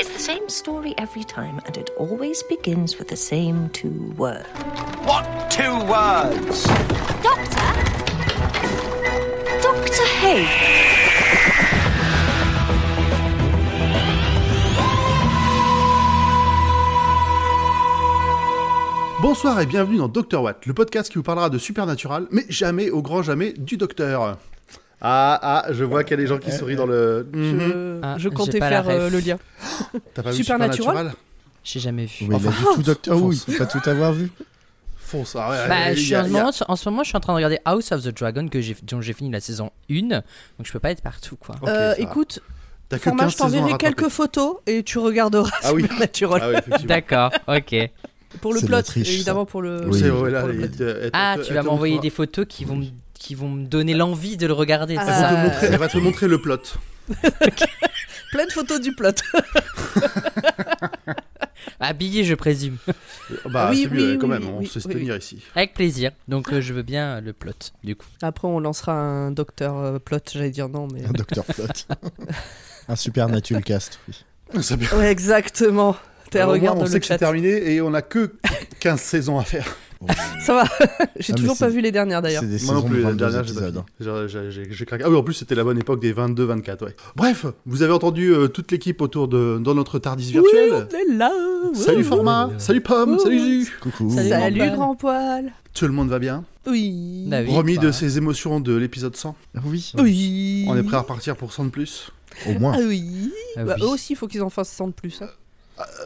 It's the same story every time, and it always begins with the same two words. What two words? Doctor? Doctor Hay. Bonsoir et bienvenue dans Dr Watt, le podcast qui vous parlera de supernatural, mais jamais, au grand jamais, du docteur. Ah, ah, je vois qu'il y a des gens qui sourient dans le... Mhm. Je, Ah, je comptais faire euh, le lien. T'as pas vu Supernatural J'ai jamais vu. Oui, il a dit tout docteur Fonce. oui, faut pas tout avoir vu. Fonce, ah ouais, Bah, il je y suis a- en, ce il moment, en ce moment, je suis en train de regarder House of the Dragon que j'ai, dont j'ai fini la saison 1, donc je peux pas être partout quoi. Euh, écoute, que 15 je t'enverrai quelques photos et tu regarderas Ah oui. Supernatural. Ah oui. D'accord, ok. Pour le plot, ça. évidemment pour le. Oui. Là, il- plot. Ah, tu vas m'envoyer des photos qui vont, me- qui vont me donner l'envie de le regarder. Ah. Elle va, te montrer, elle va te montrer le plot. Plein de photos du plot. Habillé, je présume. Bah, Oui, c'est mieux, oui, quand oui, même, oui, on se oui, tenir ici. Avec plaisir. Donc euh, je veux bien le plot, du coup. Après, on lancera un docteur euh, plot, j'allais dire non, mais. Un docteur plot. Un supernatural cast. oui. C'est bien. Ouais, exactement. Au moins, regarde on le sait que c'est chat. terminé et on a que 15 saisons à faire. Ça va. J'ai Ah, toujours pas vu les dernières d'ailleurs. Moi non plus, de la 22 dernière, j'ai craqué. Ah oui, en plus, c'était la bonne époque des 22-24, ouais. Bref, vous avez entendu euh, toute l'équipe autour de dans notre Tardis virtuel. On est là. Salut Format, salut Pomme, salut Zu. Coucou. Salut. Salut Grand grand poil. Tout le monde va bien Oui. Bah oui, Remis bah. de ses émotions de l'épisode 100. Oui, Oui. On est prêt à repartir pour 100 de plus. au moins. Ah oui. Ah Bah, eux aussi, il faut qu'ils en fassent 100 de plus. hein.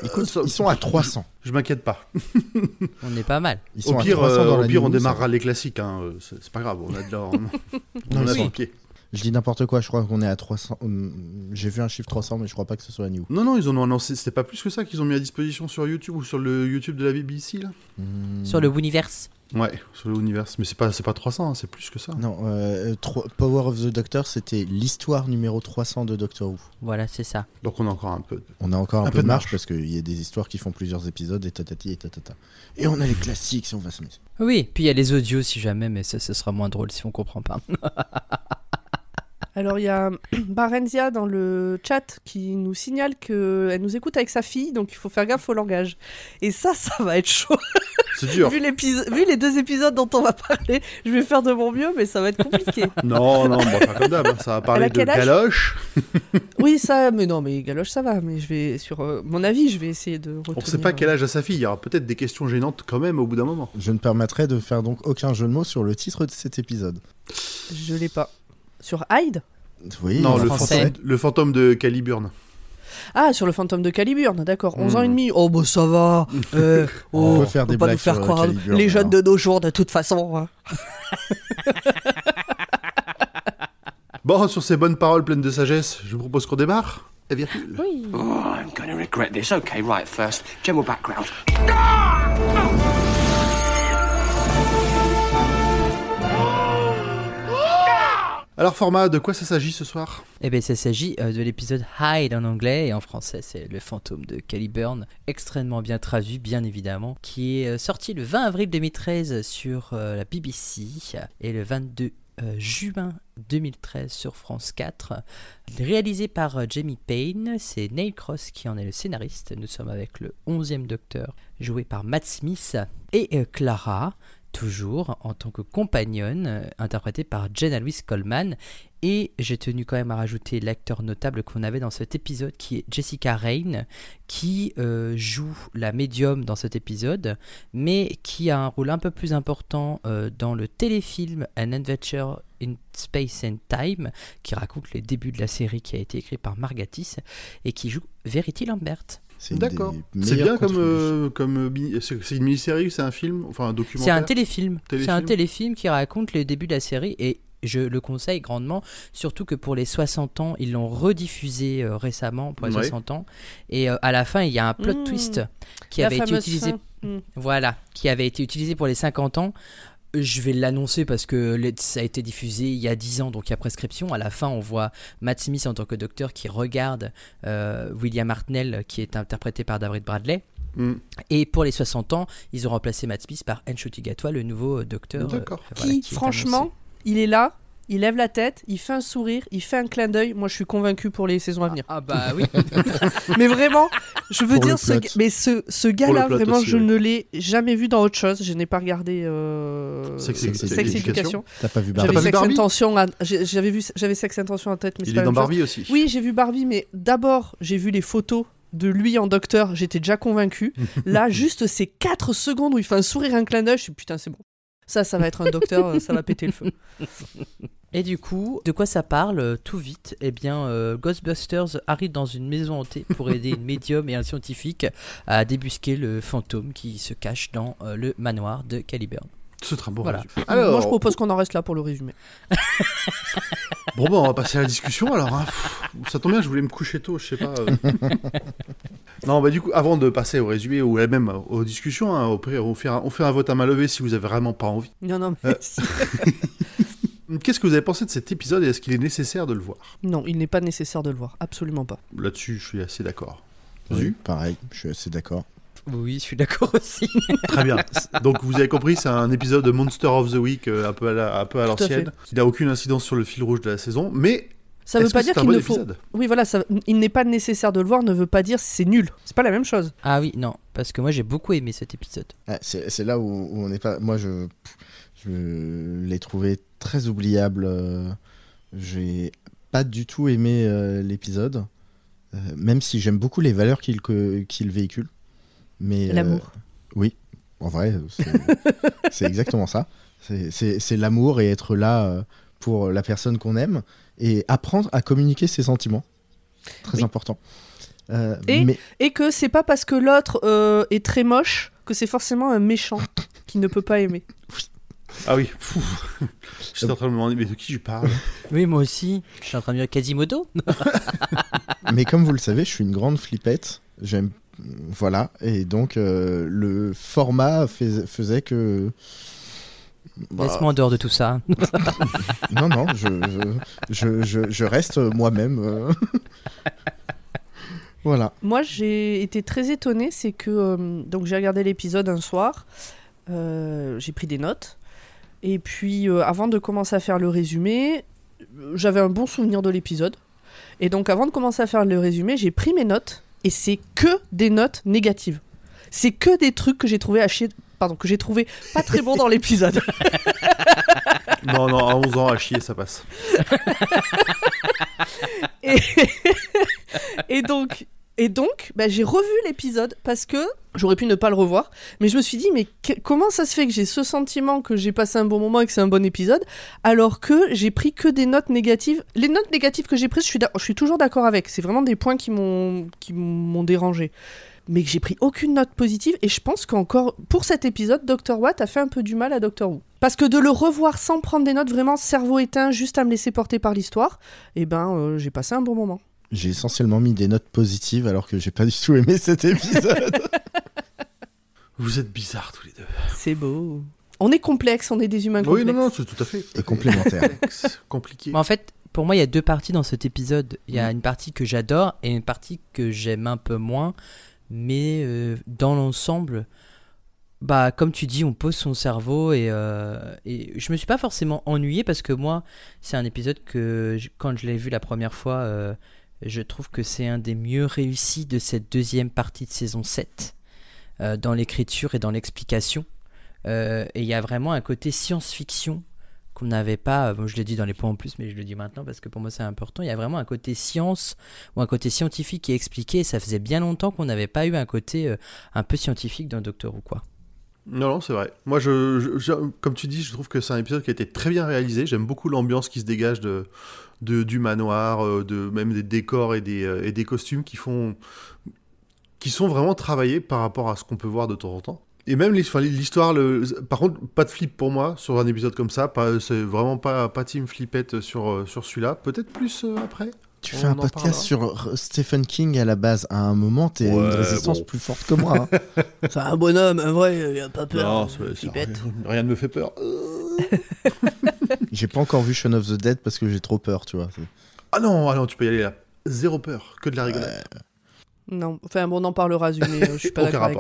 Écoute, ça- ils sont à 300. Je m'inquiète pas. On est pas mal. Ils sont Au à pire, 300 euh, dans au la pire on démarrera les classiques. Hein. euh, C'est pas grave, on a de on, on a oui. le pied. Je dis n'importe quoi, je crois qu'on est à 300. hum, J'ai vu un chiffre 300, mais je crois pas que ce soit la news. Non, non, ils en ont annoncé. C'était pas plus que ça qu'ils ont mis à disposition sur YouTube ou sur le YouTube de la BBC là Hum, Sur le Universe. Ouais, sur le univers. Mais c'est pas, c'est pas 300, hein, c'est plus que ça. Non, euh, tro- Power of the Doctor, c'était l'histoire numéro 300 de Doctor Who. Voilà, c'est ça. Donc on a encore un peu. de- On a encore un, Un peu, peu de marge marge. parce qu'il y a des histoires qui font plusieurs épisodes et tatati et tatata. Et on a les classiques si on va se mettre. Oui, puis il y a les audios si jamais, mais ça, ce sera moins drôle si on comprend pas. Alors il y a Barenzia dans le chat qui nous signale qu'elle nous écoute avec sa fille, donc il faut faire gaffe au langage. Et ça, ça va être chaud. C'est dur. vu, les deux épisodes dont on va parler, je vais faire de mon mieux, mais ça va être compliqué. non, non, bon, pas comme d'hab. Ça va parler de galoche. oui, ça, mais non, mais Galoche, ça va. Mais je vais, sur euh, mon avis, je vais essayer de retenir. On sait pas quel âge a sa fille. Il y aura peut-être des questions gênantes quand même au bout d'un moment. Je ne permettrai de faire donc aucun jeu de mots sur le titre de cet épisode. Je l'ai pas. Sur Hyde Oui, non, le fantôme, le fantôme de Caliburn. Ah, sur le fantôme de Caliburn, d'accord. 11 ans Hmm. et demi. Oh, bah ça va. Euh, On oh, peut faire des pas blagues nous faire sur, croire Caliburn, les jeunes alors. de nos jours, de toute façon. hein. Bon, sur ces bonnes paroles pleines de sagesse, je vous propose qu'on démarre. Et virgule. Oui. Oh, I'm gonna regret this. Okay, right, first, general background. Alors, format, de quoi ça s'agit ce soir Eh bien, ça s'agit euh, de l'épisode Hide en anglais et en français, c'est le fantôme de Caliburn, extrêmement bien traduit, bien évidemment, qui est euh, sorti le 20 avril 2013 sur euh, la BBC et le 22 euh, juin 2013 sur France 4. Réalisé par Jamie Payne, c'est Neil Cross qui en est le scénariste. Nous sommes avec le 11e Docteur, joué par Matt Smith, et Clara. Toujours en tant que compagnonne, euh, interprétée par Jenna Louise Coleman, et j'ai tenu quand même à rajouter l'acteur notable qu'on avait dans cet épisode, qui est Jessica Rain, qui euh, joue la médium dans cet épisode, mais qui a un rôle un peu plus important euh, dans le téléfilm An Adventure in Space and Time, qui raconte les débuts de la série qui a été écrit par Margatis, et qui joue Verity Lambert. C'est une D'accord. C'est bien comme, euh, comme euh, c'est une mini-série, c'est un film, enfin un documentaire? C'est un téléfilm. C'est un Téléfilm? qui raconte les débuts de la série et je le conseille grandement, surtout que pour les 60 ans, ils l'ont rediffusé euh, récemment pour les Ouais. 60 ans. Et euh, à la fin, il y a un plot Mmh. twist qui avait été utilisé. Hmm. Voilà, qui avait été utilisé pour les 50 ans. Je vais l'annoncer parce que ça a été diffusé il y a 10 ans, donc il y a prescription. À la fin, on voit Matt Smith en tant que docteur qui regarde euh, William Hartnell, qui est interprété par David Bradley. Mm. Et pour les 60 ans, ils ont remplacé Matt Smith par Nchuti Gatwa, le nouveau euh, docteur. euh, D'accord. voilà, qui, franchement, annoncé. il est là, il lève la tête, il fait un sourire, il fait un clin d'œil. Moi, je suis convaincu pour les saisons à venir. Ah bah oui. Mais vraiment, je veux Pour dire, ce, mais ce, ce gars-là, vraiment, aussi, je ouais. ne l'ai jamais vu dans autre chose. Je n'ai pas regardé euh, Sex Education. T'as pas vu J'avais Sex Barbie Intention, à- j'ai- j'avais vu, j'avais Sex Intention en tête, mais c'est Il pas est dans chose. Barbie aussi. Oui, j'ai vu Barbie, mais d'abord, j'ai vu les photos de lui en docteur, j'étais déjà convaincu. Là, juste ces 4 secondes où il fait un sourire, un clin d'œil, je suis putain, c'est bon. Ça, ça va être un docteur, euh, ça va péter le feu. Et du coup, de quoi ça parle euh, tout vite? Eh bien, euh, Ghostbusters arrive dans une maison hantée pour aider une médium et un scientifique à débusquer le fantôme qui se cache dans le manoir de Caliburn. C'est très bon. Voilà. résumé. Alors, Moi, je propose qu'on en reste là pour le résumé. bon, bah, on va passer à la discussion alors. hein. Pff, Ça tombe bien, je voulais me coucher tôt, je sais pas. euh. non, bah, du coup, avant de passer au résumé ou même aux discussions, hein, au pire, on fait, un, on fait un vote à main levée si vous avez vraiment pas envie. Non, non, mais Euh. Qu'est-ce que vous avez pensé de cet épisode et est-ce qu'il est nécessaire de le voir? Non, il n'est pas nécessaire de le voir, absolument pas. Là-dessus, je suis assez d'accord. Oui, pareil, je suis assez d'accord. Oui, je suis d'accord aussi. Très bien. Donc vous avez compris, c'est un épisode de Monster of the Week euh, un peu à la- un peu à Tout à fait. l'ancienne, qui n'a aucune incidence sur le fil rouge de la saison, mais Ça veut pas que dire qu'il bon ne faut. Oui, voilà, ça... il n'est pas nécessaire de le voir, ne veut pas dire c'est nul. C'est pas la même chose. Ah oui, non, parce que moi j'ai beaucoup aimé cet épisode. Ah, c'est là où, où on n'est pas. Moi, je, je l'ai trouvé très oubliable. euh, J'ai pas du tout aimé euh, l'épisode, euh, même si j'aime beaucoup les valeurs qu'il qu'il véhicule. Mais euh, L'amour. oui, en vrai, c'est- exactement ça. C'est- l'amour et être là euh, pour la personne qu'on aime et apprendre à communiquer ses sentiments. Très Oui. important. Euh, Et- mais Et que c'est pas parce que l'autre euh, est très moche que c'est forcément un méchant qui ne peut pas aimer. Ah oui, Pfff. j'étais en train de me demander mais de qui je parle? Oui, moi aussi. Je suis en train de dire Quasimodo. Mais comme vous le savez, je suis une grande flippette. J'aime. Voilà. Et donc, euh, le format fais- faisait que. Bah, Laisse-moi en dehors de tout ça. non, non, je, je, je, je reste moi-même. euh. voilà. Moi, j'ai été très étonnée, c'est que euh, donc j'ai regardé l'épisode un soir, euh, j'ai pris des notes, et puis euh, avant de commencer à faire le résumé, j'avais un bon souvenir de l'épisode, et donc avant de commencer à faire le résumé, j'ai pris mes notes, et c'est que des notes négatives. C'est que des trucs que j'ai trouvé à chier, pardon, que j'ai trouvé pas très bons dans l'épisode. Non, non, à 11 ans, à chier, ça passe. Et, et donc, et donc bah, j'ai revu l'épisode parce que j'aurais pu ne pas le revoir, mais je me suis dit, mais comment ça se fait que j'ai ce sentiment que j'ai passé un bon moment et que c'est un bon épisode, alors que j'ai pris que des notes négatives? Les notes négatives que j'ai prises, je suis, toujours d'accord avec. C'est vraiment des points qui m'ont qui m'ont dérangé. Mais que j'ai pris aucune note positive et je pense qu'encore pour cet épisode, Dr. Watt a fait un peu du mal à Dr. Who. Parce que de le revoir sans prendre des notes, vraiment cerveau éteint, juste à me laisser porter par l'histoire, eh ben euh, j'ai passé un bon moment. J'ai essentiellement mis des notes positives alors que j'ai pas du tout aimé cet épisode. Vous êtes bizarres tous les deux. C'est beau. On est complexe, on est des humains Oui, complexes. non, non, c'est tout à fait. Et complémentaire. Compliqué. Mais en fait, pour moi, il y a deux parties dans cet épisode. Il y a une partie que j'adore et une partie que j'aime un peu moins. Mais euh, dans l'ensemble, bah, comme tu dis, on pose son cerveau et, euh, et je me suis pas forcément ennuyé parce que moi, c'est un épisode que je- quand je l'ai vu la première fois, euh, je trouve que c'est un des mieux réussis de cette deuxième partie de saison 7 euh, dans l'écriture et dans l'explication. Euh, et il y a vraiment un côté science-fiction qu'on n'avait pas, bon, je l'ai dit dans les points en plus, mais je le dis maintenant parce que pour moi c'est important, il y a vraiment un côté science ou un côté scientifique qui est expliqué, ça faisait bien longtemps qu'on n'avait pas eu un côté euh, un peu scientifique dans Doctor Who, quoi. Non, non, c'est vrai. Moi, je, comme tu dis, je trouve que c'est un épisode qui a été très bien réalisé. J'aime beaucoup l'ambiance qui se dégage de, de- du manoir, euh, de même des décors et des, euh, et des costumes qui font, qui sont vraiment travaillés par rapport à ce qu'on peut voir de temps en temps. Et même l'histoire, par contre, pas de flip pour moi sur un épisode comme ça. C'est vraiment pas, pas team flippette sur, euh, sur celui-là. Peut-être plus après. Tu fais un podcast parlera. sur Stephen King à la base. À un moment, t'es une résistance bon. plus forte que moi. hein. C'est un bonhomme, un vrai, il a pas peur. Non, c'est- rien, rien ne me fait peur. J'ai pas encore vu Shaun of the Dead parce que j'ai trop peur, tu vois. Ah non, ah non, tu peux y aller là. Zéro peur, que de la rigolade. Non, enfin bon, on en parlera, mais euh, je suis pas d'accord avec.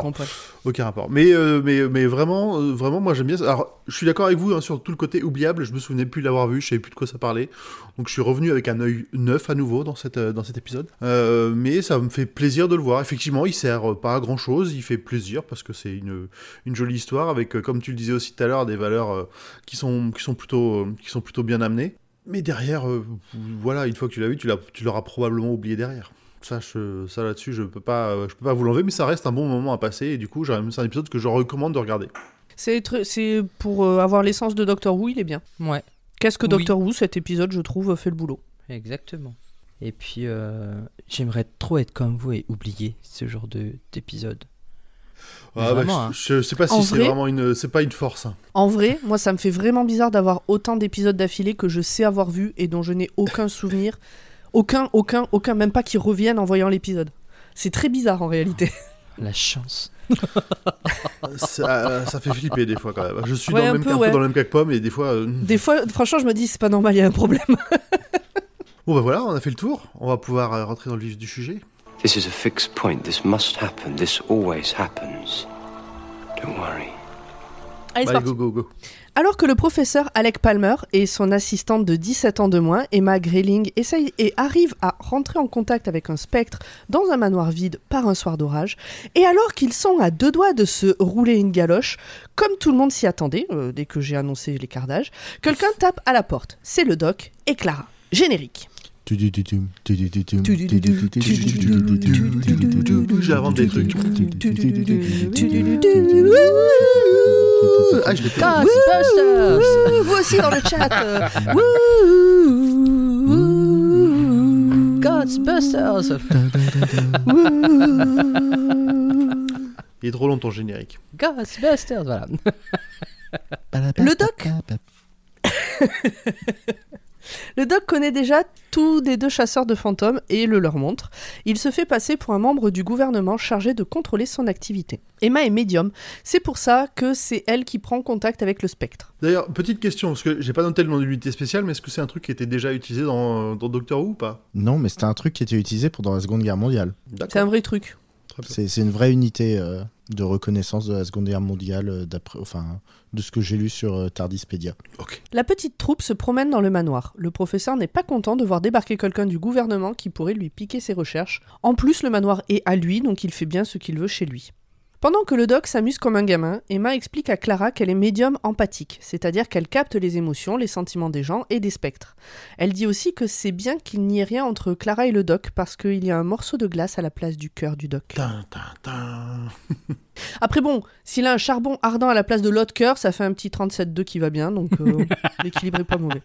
Aucun rapport. Mais, euh, mais, mais vraiment, euh, vraiment, moi j'aime bien. ça. Alors, je suis d'accord avec vous hein, sur tout le côté oubliable. Je me souvenais plus de l'avoir vu, je savais plus de quoi ça parlait. Donc, je suis revenu avec un œil neuf à nouveau dans, cette, dans cet épisode. Euh, mais ça me fait plaisir de le voir. Effectivement, il sert pas à grand chose. Il fait plaisir parce que c'est une, une jolie histoire avec, comme tu le disais aussi tout à l'heure, des valeurs qui, sont, qui, sont plutôt, qui sont plutôt bien amenées. Mais derrière, voilà, une fois que tu l'as vu, tu l'auras probablement oublié derrière. Ça, je- ça là-dessus, je peux pas, euh, je peux pas vous l'enlever, mais ça reste un bon moment à passer. Et du coup, j'ai- c'est un épisode que je recommande de regarder. C'est pour euh, avoir l'essence de Doctor Who, il est bien. Ouais, Qu'est-ce que Oui. Doctor Who, cet épisode, je trouve, fait le boulot. exactement. Et puis, euh, j'aimerais trop être comme vous et oublier ce genre de- d'épisode. Ah, bah, Vraiment, hein. je, je sais pas En si c'est vrai vraiment une, c'est pas une force. hein. En vrai, moi, ça me fait vraiment bizarre d'avoir autant d'épisodes d'affilée que je sais avoir vu et dont je n'ai aucun souvenir. Aucun, aucun, aucun, même pas qui reviennent en voyant l'épisode. C'est très bizarre en réalité. La chance. ça, ça fait flipper des fois quand même. Je suis Ouais, dans, un le même, peu, un peu ouais. dans le même cas que Pomme et des fois. euh, Des fois, franchement, je me dis, c'est pas normal, il y a un problème. Bon bah voilà, on a fait le tour. On va pouvoir euh, rentrer dans le vif du sujet. This is a fixed point. This must happen. This always happens. Don't worry. Allez, c'est Allez, parti. go go go. Alors que le professeur Alec Palmer et son assistante de 17 ans de moins, Emma Grayling, essayent et arrivent à rentrer en contact avec un spectre dans un manoir vide par un soir d'orage, et alors qu'ils sont à deux doigts de se rouler une galoche, comme tout le monde s'y attendait, euh, dès que j'ai annoncé l'écart d'âge, quelqu'un tape à la porte. C'est le doc et Clara. Générique. J'invente des trucs. Ah. Ghostbusters Vous aussi dans le chat. euh. Ghostbusters Il est trop long ton générique. Ghostbusters, voilà. Le doc? Le doc connaît déjà tous des deux chasseurs de fantômes et le leur montre. Il se fait passer pour un membre du gouvernement chargé de contrôler son activité. Emma est médium, c'est pour ça que c'est elle qui prend contact avec le spectre. D'ailleurs, petite question, parce que j'ai pas noté le nom de l'unité spéciale, mais est-ce que c'est un truc qui était déjà utilisé dans, dans Doctor Who ou pas? Non, mais c'était un truc qui était utilisé pendant la Seconde Guerre mondiale. C'est un vrai truc. C'est une vraie unité euh, de reconnaissance de la Seconde Guerre mondiale, euh, d'après, enfin, de ce que j'ai lu sur euh, Tardispedia. La petite troupe se promène dans le manoir. Le professeur n'est pas content de voir débarquer quelqu'un du gouvernement qui pourrait lui piquer ses recherches. En plus, le manoir est à lui, donc il fait bien ce qu'il veut chez lui. Pendant que le doc s'amuse comme un gamin, Emma explique à Clara qu'elle est médium empathique, c'est-à-dire qu'elle capte les émotions, les sentiments des gens et des spectres. Elle dit aussi que c'est bien qu'il n'y ait rien entre Clara et le doc parce qu'il y a un morceau de glace à la place du cœur du doc. Après bon, s'il a un charbon ardent à la place de l'autre cœur, ça fait un petit 37,2 qui va bien, donc euh, l'équilibre est pas mauvais.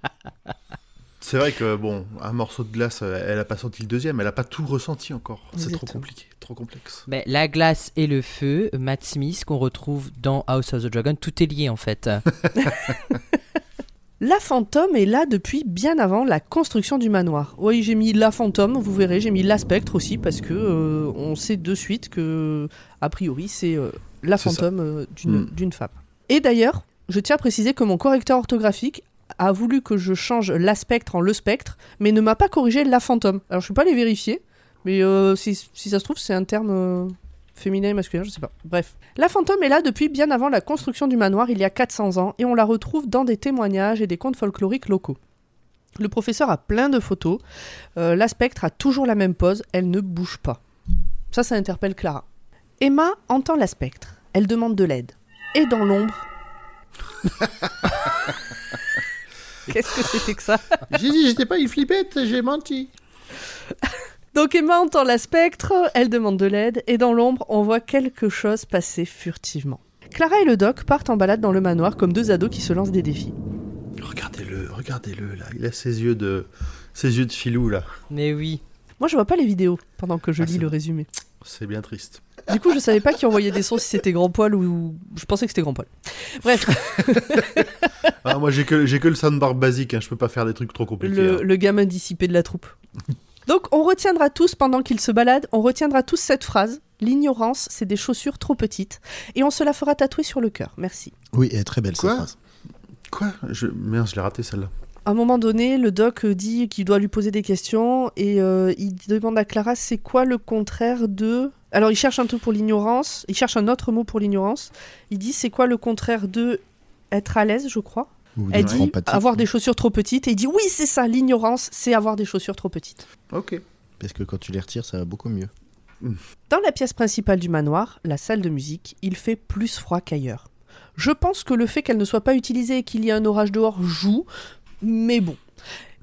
C'est vrai que, bon, un morceau de glace, euh, elle a pas senti le deuxième, elle a pas tout ressenti encore. C'est trop compliqué, trop complexe. Mais la glace et le feu, Matt Smith, qu'on retrouve dans House of the Dragon, tout est lié en fait. La fantôme est là depuis bien avant la construction du manoir. Oui, j'ai mis la fantôme, vous verrez, j'ai mis la spectre aussi parce que euh, on sait de suite que a priori c'est euh, la fantôme euh, d'une Mm. d'une femme. Et d'ailleurs, je tiens à préciser que mon correcteur orthographique a voulu que je change la spectre en le spectre, mais ne m'a pas corrigé la fantôme. Alors je peux pas les vérifier, mais euh, si, si ça se trouve c'est un terme euh, féminin et masculin, je sais pas. Bref. La fantôme est là depuis bien avant la construction du manoir il y a 400 ans et on la retrouve dans des témoignages et des contes folkloriques locaux. Le professeur a plein de photos. Euh, la spectre a toujours la même pose, elle ne bouge pas. Ça, ça interpelle Clara. Emma entend la spectre. Elle demande de l'aide. Et dans l'ombre. Qu'est-ce que c'était que ça J'ai dit, j'étais pas une flippette, j'ai menti. Donc Emma entend la spectre, elle demande de l'aide, et dans l'ombre, on voit quelque chose passer furtivement. Clara et le doc partent en balade dans le manoir comme deux ados qui se lancent des défis. Regardez-le, regardez-le, là. Il a ses yeux de, ses yeux de filou, là. Mais oui. Moi, je vois pas les vidéos pendant que je Ah, lis le bon. résumé. C'est bien triste. Du coup, je savais pas qui envoyait des sons si c'était grand poil ou. Je pensais que c'était grand poil. Bref, Ah, moi, j'ai que, j'ai que le soundbar basique, hein, je peux pas faire des trucs trop compliqués. le, hein. le gamin dissipé de la troupe. Donc, on retiendra tous, pendant qu'ils se baladent, on retiendra tous cette phrase L'ignorance, c'est des chaussures trop petites. Et on se la fera tatouer sur le cœur. Merci. Oui, elle est très belle Quoi cette phrase. Quoi? Je... Merde, je l'ai raté celle-là. à un moment donné, le doc dit qu'il doit lui poser des questions et euh, il demande à Clara c'est quoi le contraire de. Alors il cherche un truc pour l'ignorance, il cherche un autre mot pour l'ignorance. Il dit c'est quoi le contraire de être à l'aise, je crois? Ou Elle dit empathique. avoir des chaussures trop petites et il dit oui c'est ça, l'ignorance c'est avoir des chaussures trop petites. Ok. Parce que quand tu les retires, ça va beaucoup mieux. Dans la pièce principale du manoir, la salle de musique, il fait plus froid qu'ailleurs. Je pense que le fait qu'elle ne soit pas utilisée et qu'il y ait un orage dehors joue, mais bon.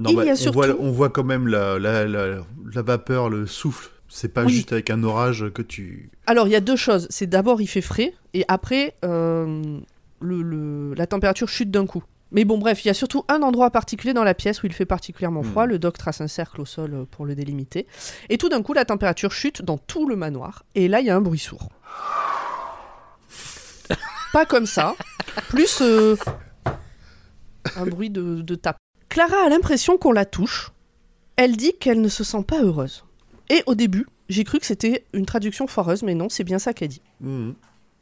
Non, Il bah, y a on, surtout- voit, on voit quand même la, la, la, la vapeur, le souffle. C'est pas Oui. juste avec un orage que tu. Alors il y a deux choses. C'est d'abord il fait frais et après euh, le, le- la température chute d'un coup. Mais bon bref, il y a surtout un endroit particulier dans la pièce où il fait particulièrement froid. Hmm. Le doc trace un cercle au sol euh, pour le délimiter. Et tout d'un coup la température chute dans tout le manoir. Et là il y a un bruit sourd. Pas comme ça. Plus euh, un bruit de, de tape. Clara a l'impression qu'on la touche. Elle dit qu'elle ne se sent pas heureuse. Et au début, j'ai cru que c'était une traduction foireuse, mais non, c'est bien ça qu'elle dit. Mhm.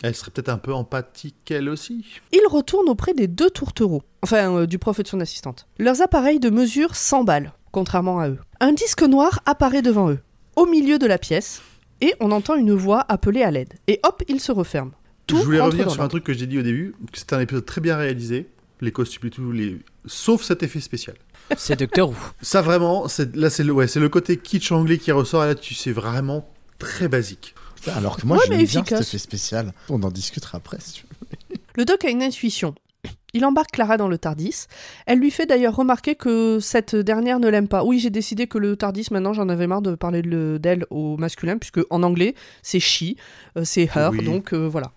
Elle serait peut-être un peu empathique, elle aussi. Il retourne auprès des deux tourtereaux, enfin euh, du prof et de son assistante. Leurs appareils de mesure s'emballent, contrairement à eux. Un disque noir apparaît devant eux, au milieu de la pièce, et on entend une voix appeler à l'aide. Et hop, il se referme. Tout Je voulais revenir sur un truc que j'ai dit au début, c'était un épisode très bien réalisé, les costumes et tout, les... sauf cet effet spécial. C'est Docteur Who. Ça vraiment, c'est- là c'est le, ouais, c'est le côté kitsch anglais qui ressort, et là tu sais vraiment très basique. Alors que moi, Ouais, j'aime mais bien cet effet spécial. On en discutera après. si tu veux. Le doc a une intuition. Il embarque Clara dans le Tardis. Elle lui fait d'ailleurs remarquer que cette dernière ne l'aime pas. Oui, j'ai décidé que le Tardis, maintenant, j'en avais marre de parler de- d'elle au masculin, puisque en anglais, c'est she, euh, c'est her, Oui. donc euh, voilà.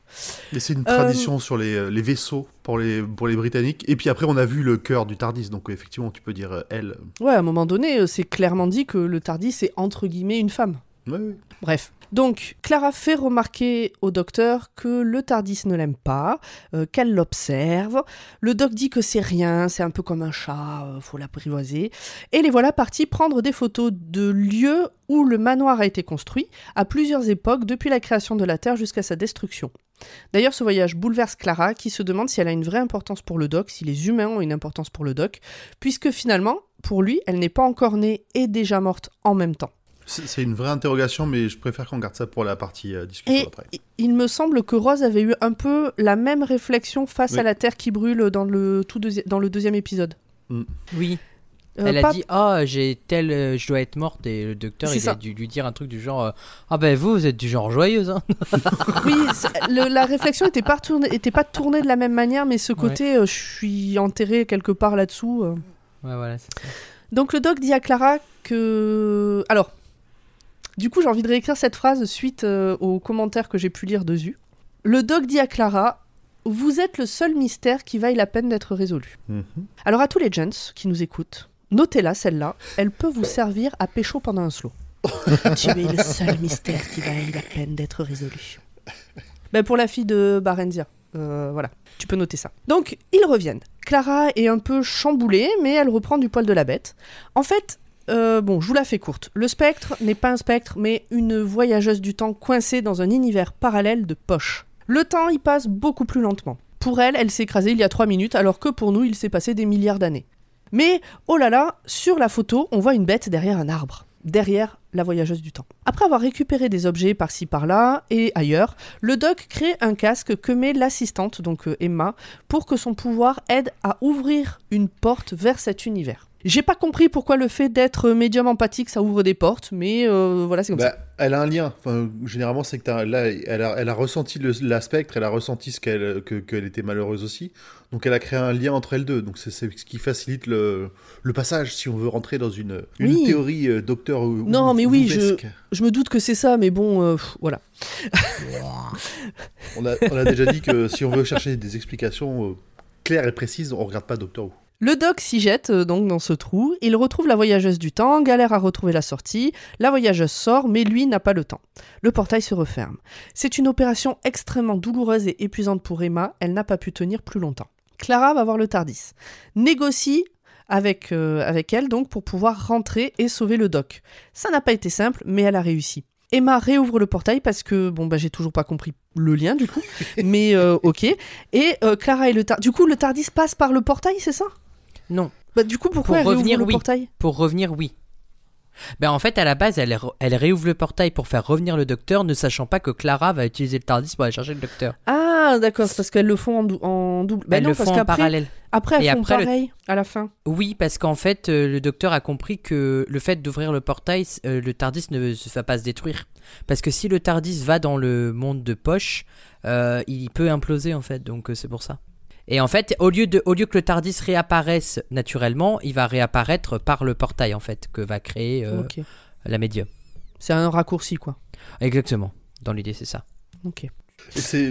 Et c'est une Euh, tradition sur les, euh, les vaisseaux pour les, pour les Britanniques. Et puis après, on a vu le cœur du Tardis, donc effectivement, tu peux dire euh, elle. Ouais, à un moment donné, euh, c'est clairement dit que le Tardis, c'est entre guillemets une femme. Bref. Donc, Clara fait remarquer au docteur que le Tardis ne l'aime pas, euh, qu'elle l'observe. Le doc dit que c'est rien, c'est un peu comme un chat, euh, faut l'apprivoiser. Et les voilà partis prendre des photos de lieux où le manoir a été construit à plusieurs époques, depuis la création de la Terre jusqu'à sa destruction. D'ailleurs, ce voyage bouleverse Clara, qui se demande si elle a une vraie importance pour le doc, si les humains ont une importance pour le doc, puisque finalement, pour lui, elle n'est pas encore née et déjà morte en même temps. C'est une vraie interrogation, mais je préfère qu'on garde ça pour la partie euh, discussion Et après. il me semble que Rose avait eu un peu la même réflexion face Oui. à la Terre qui brûle dans le, tout deuxi- dans le deuxième épisode. Oui. Euh, Elle pas- a dit Ah, j'ai tel, euh, je dois être morte. Et le docteur, il ça. a dû lui dire un truc du genre euh, Ah, ben vous, vous êtes du genre joyeuse. Hein. Oui, le- la réflexion n'était pas, tournée- était pas tournée de la même manière, mais ce Ouais. côté euh, je suis enterré quelque part là-dessous. euh. Ouais, voilà, c'est ça. Donc le doc dit à Clara que. Alors, du coup, j'ai envie de réécrire cette phrase suite euh, aux commentaires que j'ai pu lire de Zu. Le doc dit à Clara Vous êtes le seul mystère qui vaille la peine d'être résolu. Mhm. Alors à tous les gens qui nous écoutent, notez-la celle-là, elle peut vous servir à pécho pendant un slow. tu es le seul mystère qui vaille la peine d'être résolu. Ben pour la fille de Barenzia, euh, voilà, tu peux noter ça. Donc ils reviennent. Clara est un peu chamboulée, mais elle reprend du poil de la bête. En fait, euh, bon, je vous la fais courte. Le spectre n'est pas un spectre, mais une voyageuse du temps coincée dans un univers parallèle de poche. Le temps y passe beaucoup plus lentement. Pour elle, elle s'est écrasée il y a 3 minutes, alors que pour nous, il s'est passé des milliards d'années. Mais, oh là là, sur la photo, on voit une bête derrière un arbre, derrière la voyageuse du temps. Après avoir récupéré des objets par-ci par-là et ailleurs, le doc crée un casque que met l'assistante, donc euh, Emma, pour que son pouvoir aide à ouvrir une porte vers cet univers. J'ai pas compris pourquoi le fait d'être médium empathique ça ouvre des portes, mais euh, voilà, c'est comme ça. Bah, elle a un lien. Enfin, généralement, c'est que là, elle a, elle a ressenti la spectre, elle a ressenti ce qu'elle, que- qu'elle était malheureuse aussi. Donc, elle a créé un lien entre elles deux. Donc, c'est, ce qui facilite le, le passage si on veut rentrer dans une, une Oui. théorie euh, docteur ou Non, mais oui, je- me doute que c'est ça, mais bon, euh, pff, voilà. On a, on a déjà dit que si on veut chercher des explications euh, claires et précises, on regarde pas Doctor Who. Le doc s'y jette euh, donc dans ce trou, il retrouve la voyageuse du temps, galère à retrouver la sortie, la voyageuse sort, mais lui n'a pas le temps. Le portail se referme. C'est une opération extrêmement douloureuse et épuisante pour Emma, elle n'a pas pu tenir plus longtemps. Clara va voir le Tardis, négocie avec, euh, avec elle donc pour pouvoir rentrer et sauver le doc. Ça n'a pas été simple, mais elle a réussi. Emma réouvre le portail parce que, bon, bah, j'ai toujours pas compris le lien du coup, mais euh, ok. Et Clara et le Tardis. Du coup, le Tardis passe par le portail, c'est ça? Non. Bah, du coup, pourquoi Pour elle revenir, le oui. portail? Pour revenir, oui. Ben en fait, à la base, elle, elle réouvre le portail pour faire revenir le docteur, ne sachant pas que Clara va utiliser le TARDIS pour aller chercher le docteur. Ah, d'accord, c'est parce qu'elles le font en, dou- en double. Bah Elles non, le parce font en parallèle. après, elles Et font après, le- à la fin. Oui, parce qu'en fait, euh, le docteur a compris que le fait d'ouvrir le portail, euh, le TARDIS ne se va pas se détruire. Parce que si le TARDIS va dans le monde de poche, euh, il peut imploser en fait, donc c'est pour ça. Et en fait, au lieu, de, au lieu que le TARDIS réapparaisse naturellement, il va réapparaître par le portail en fait, que va créer euh, la médium. C'est un raccourci, quoi. Exactement. Dans l'idée, c'est ça. Ok.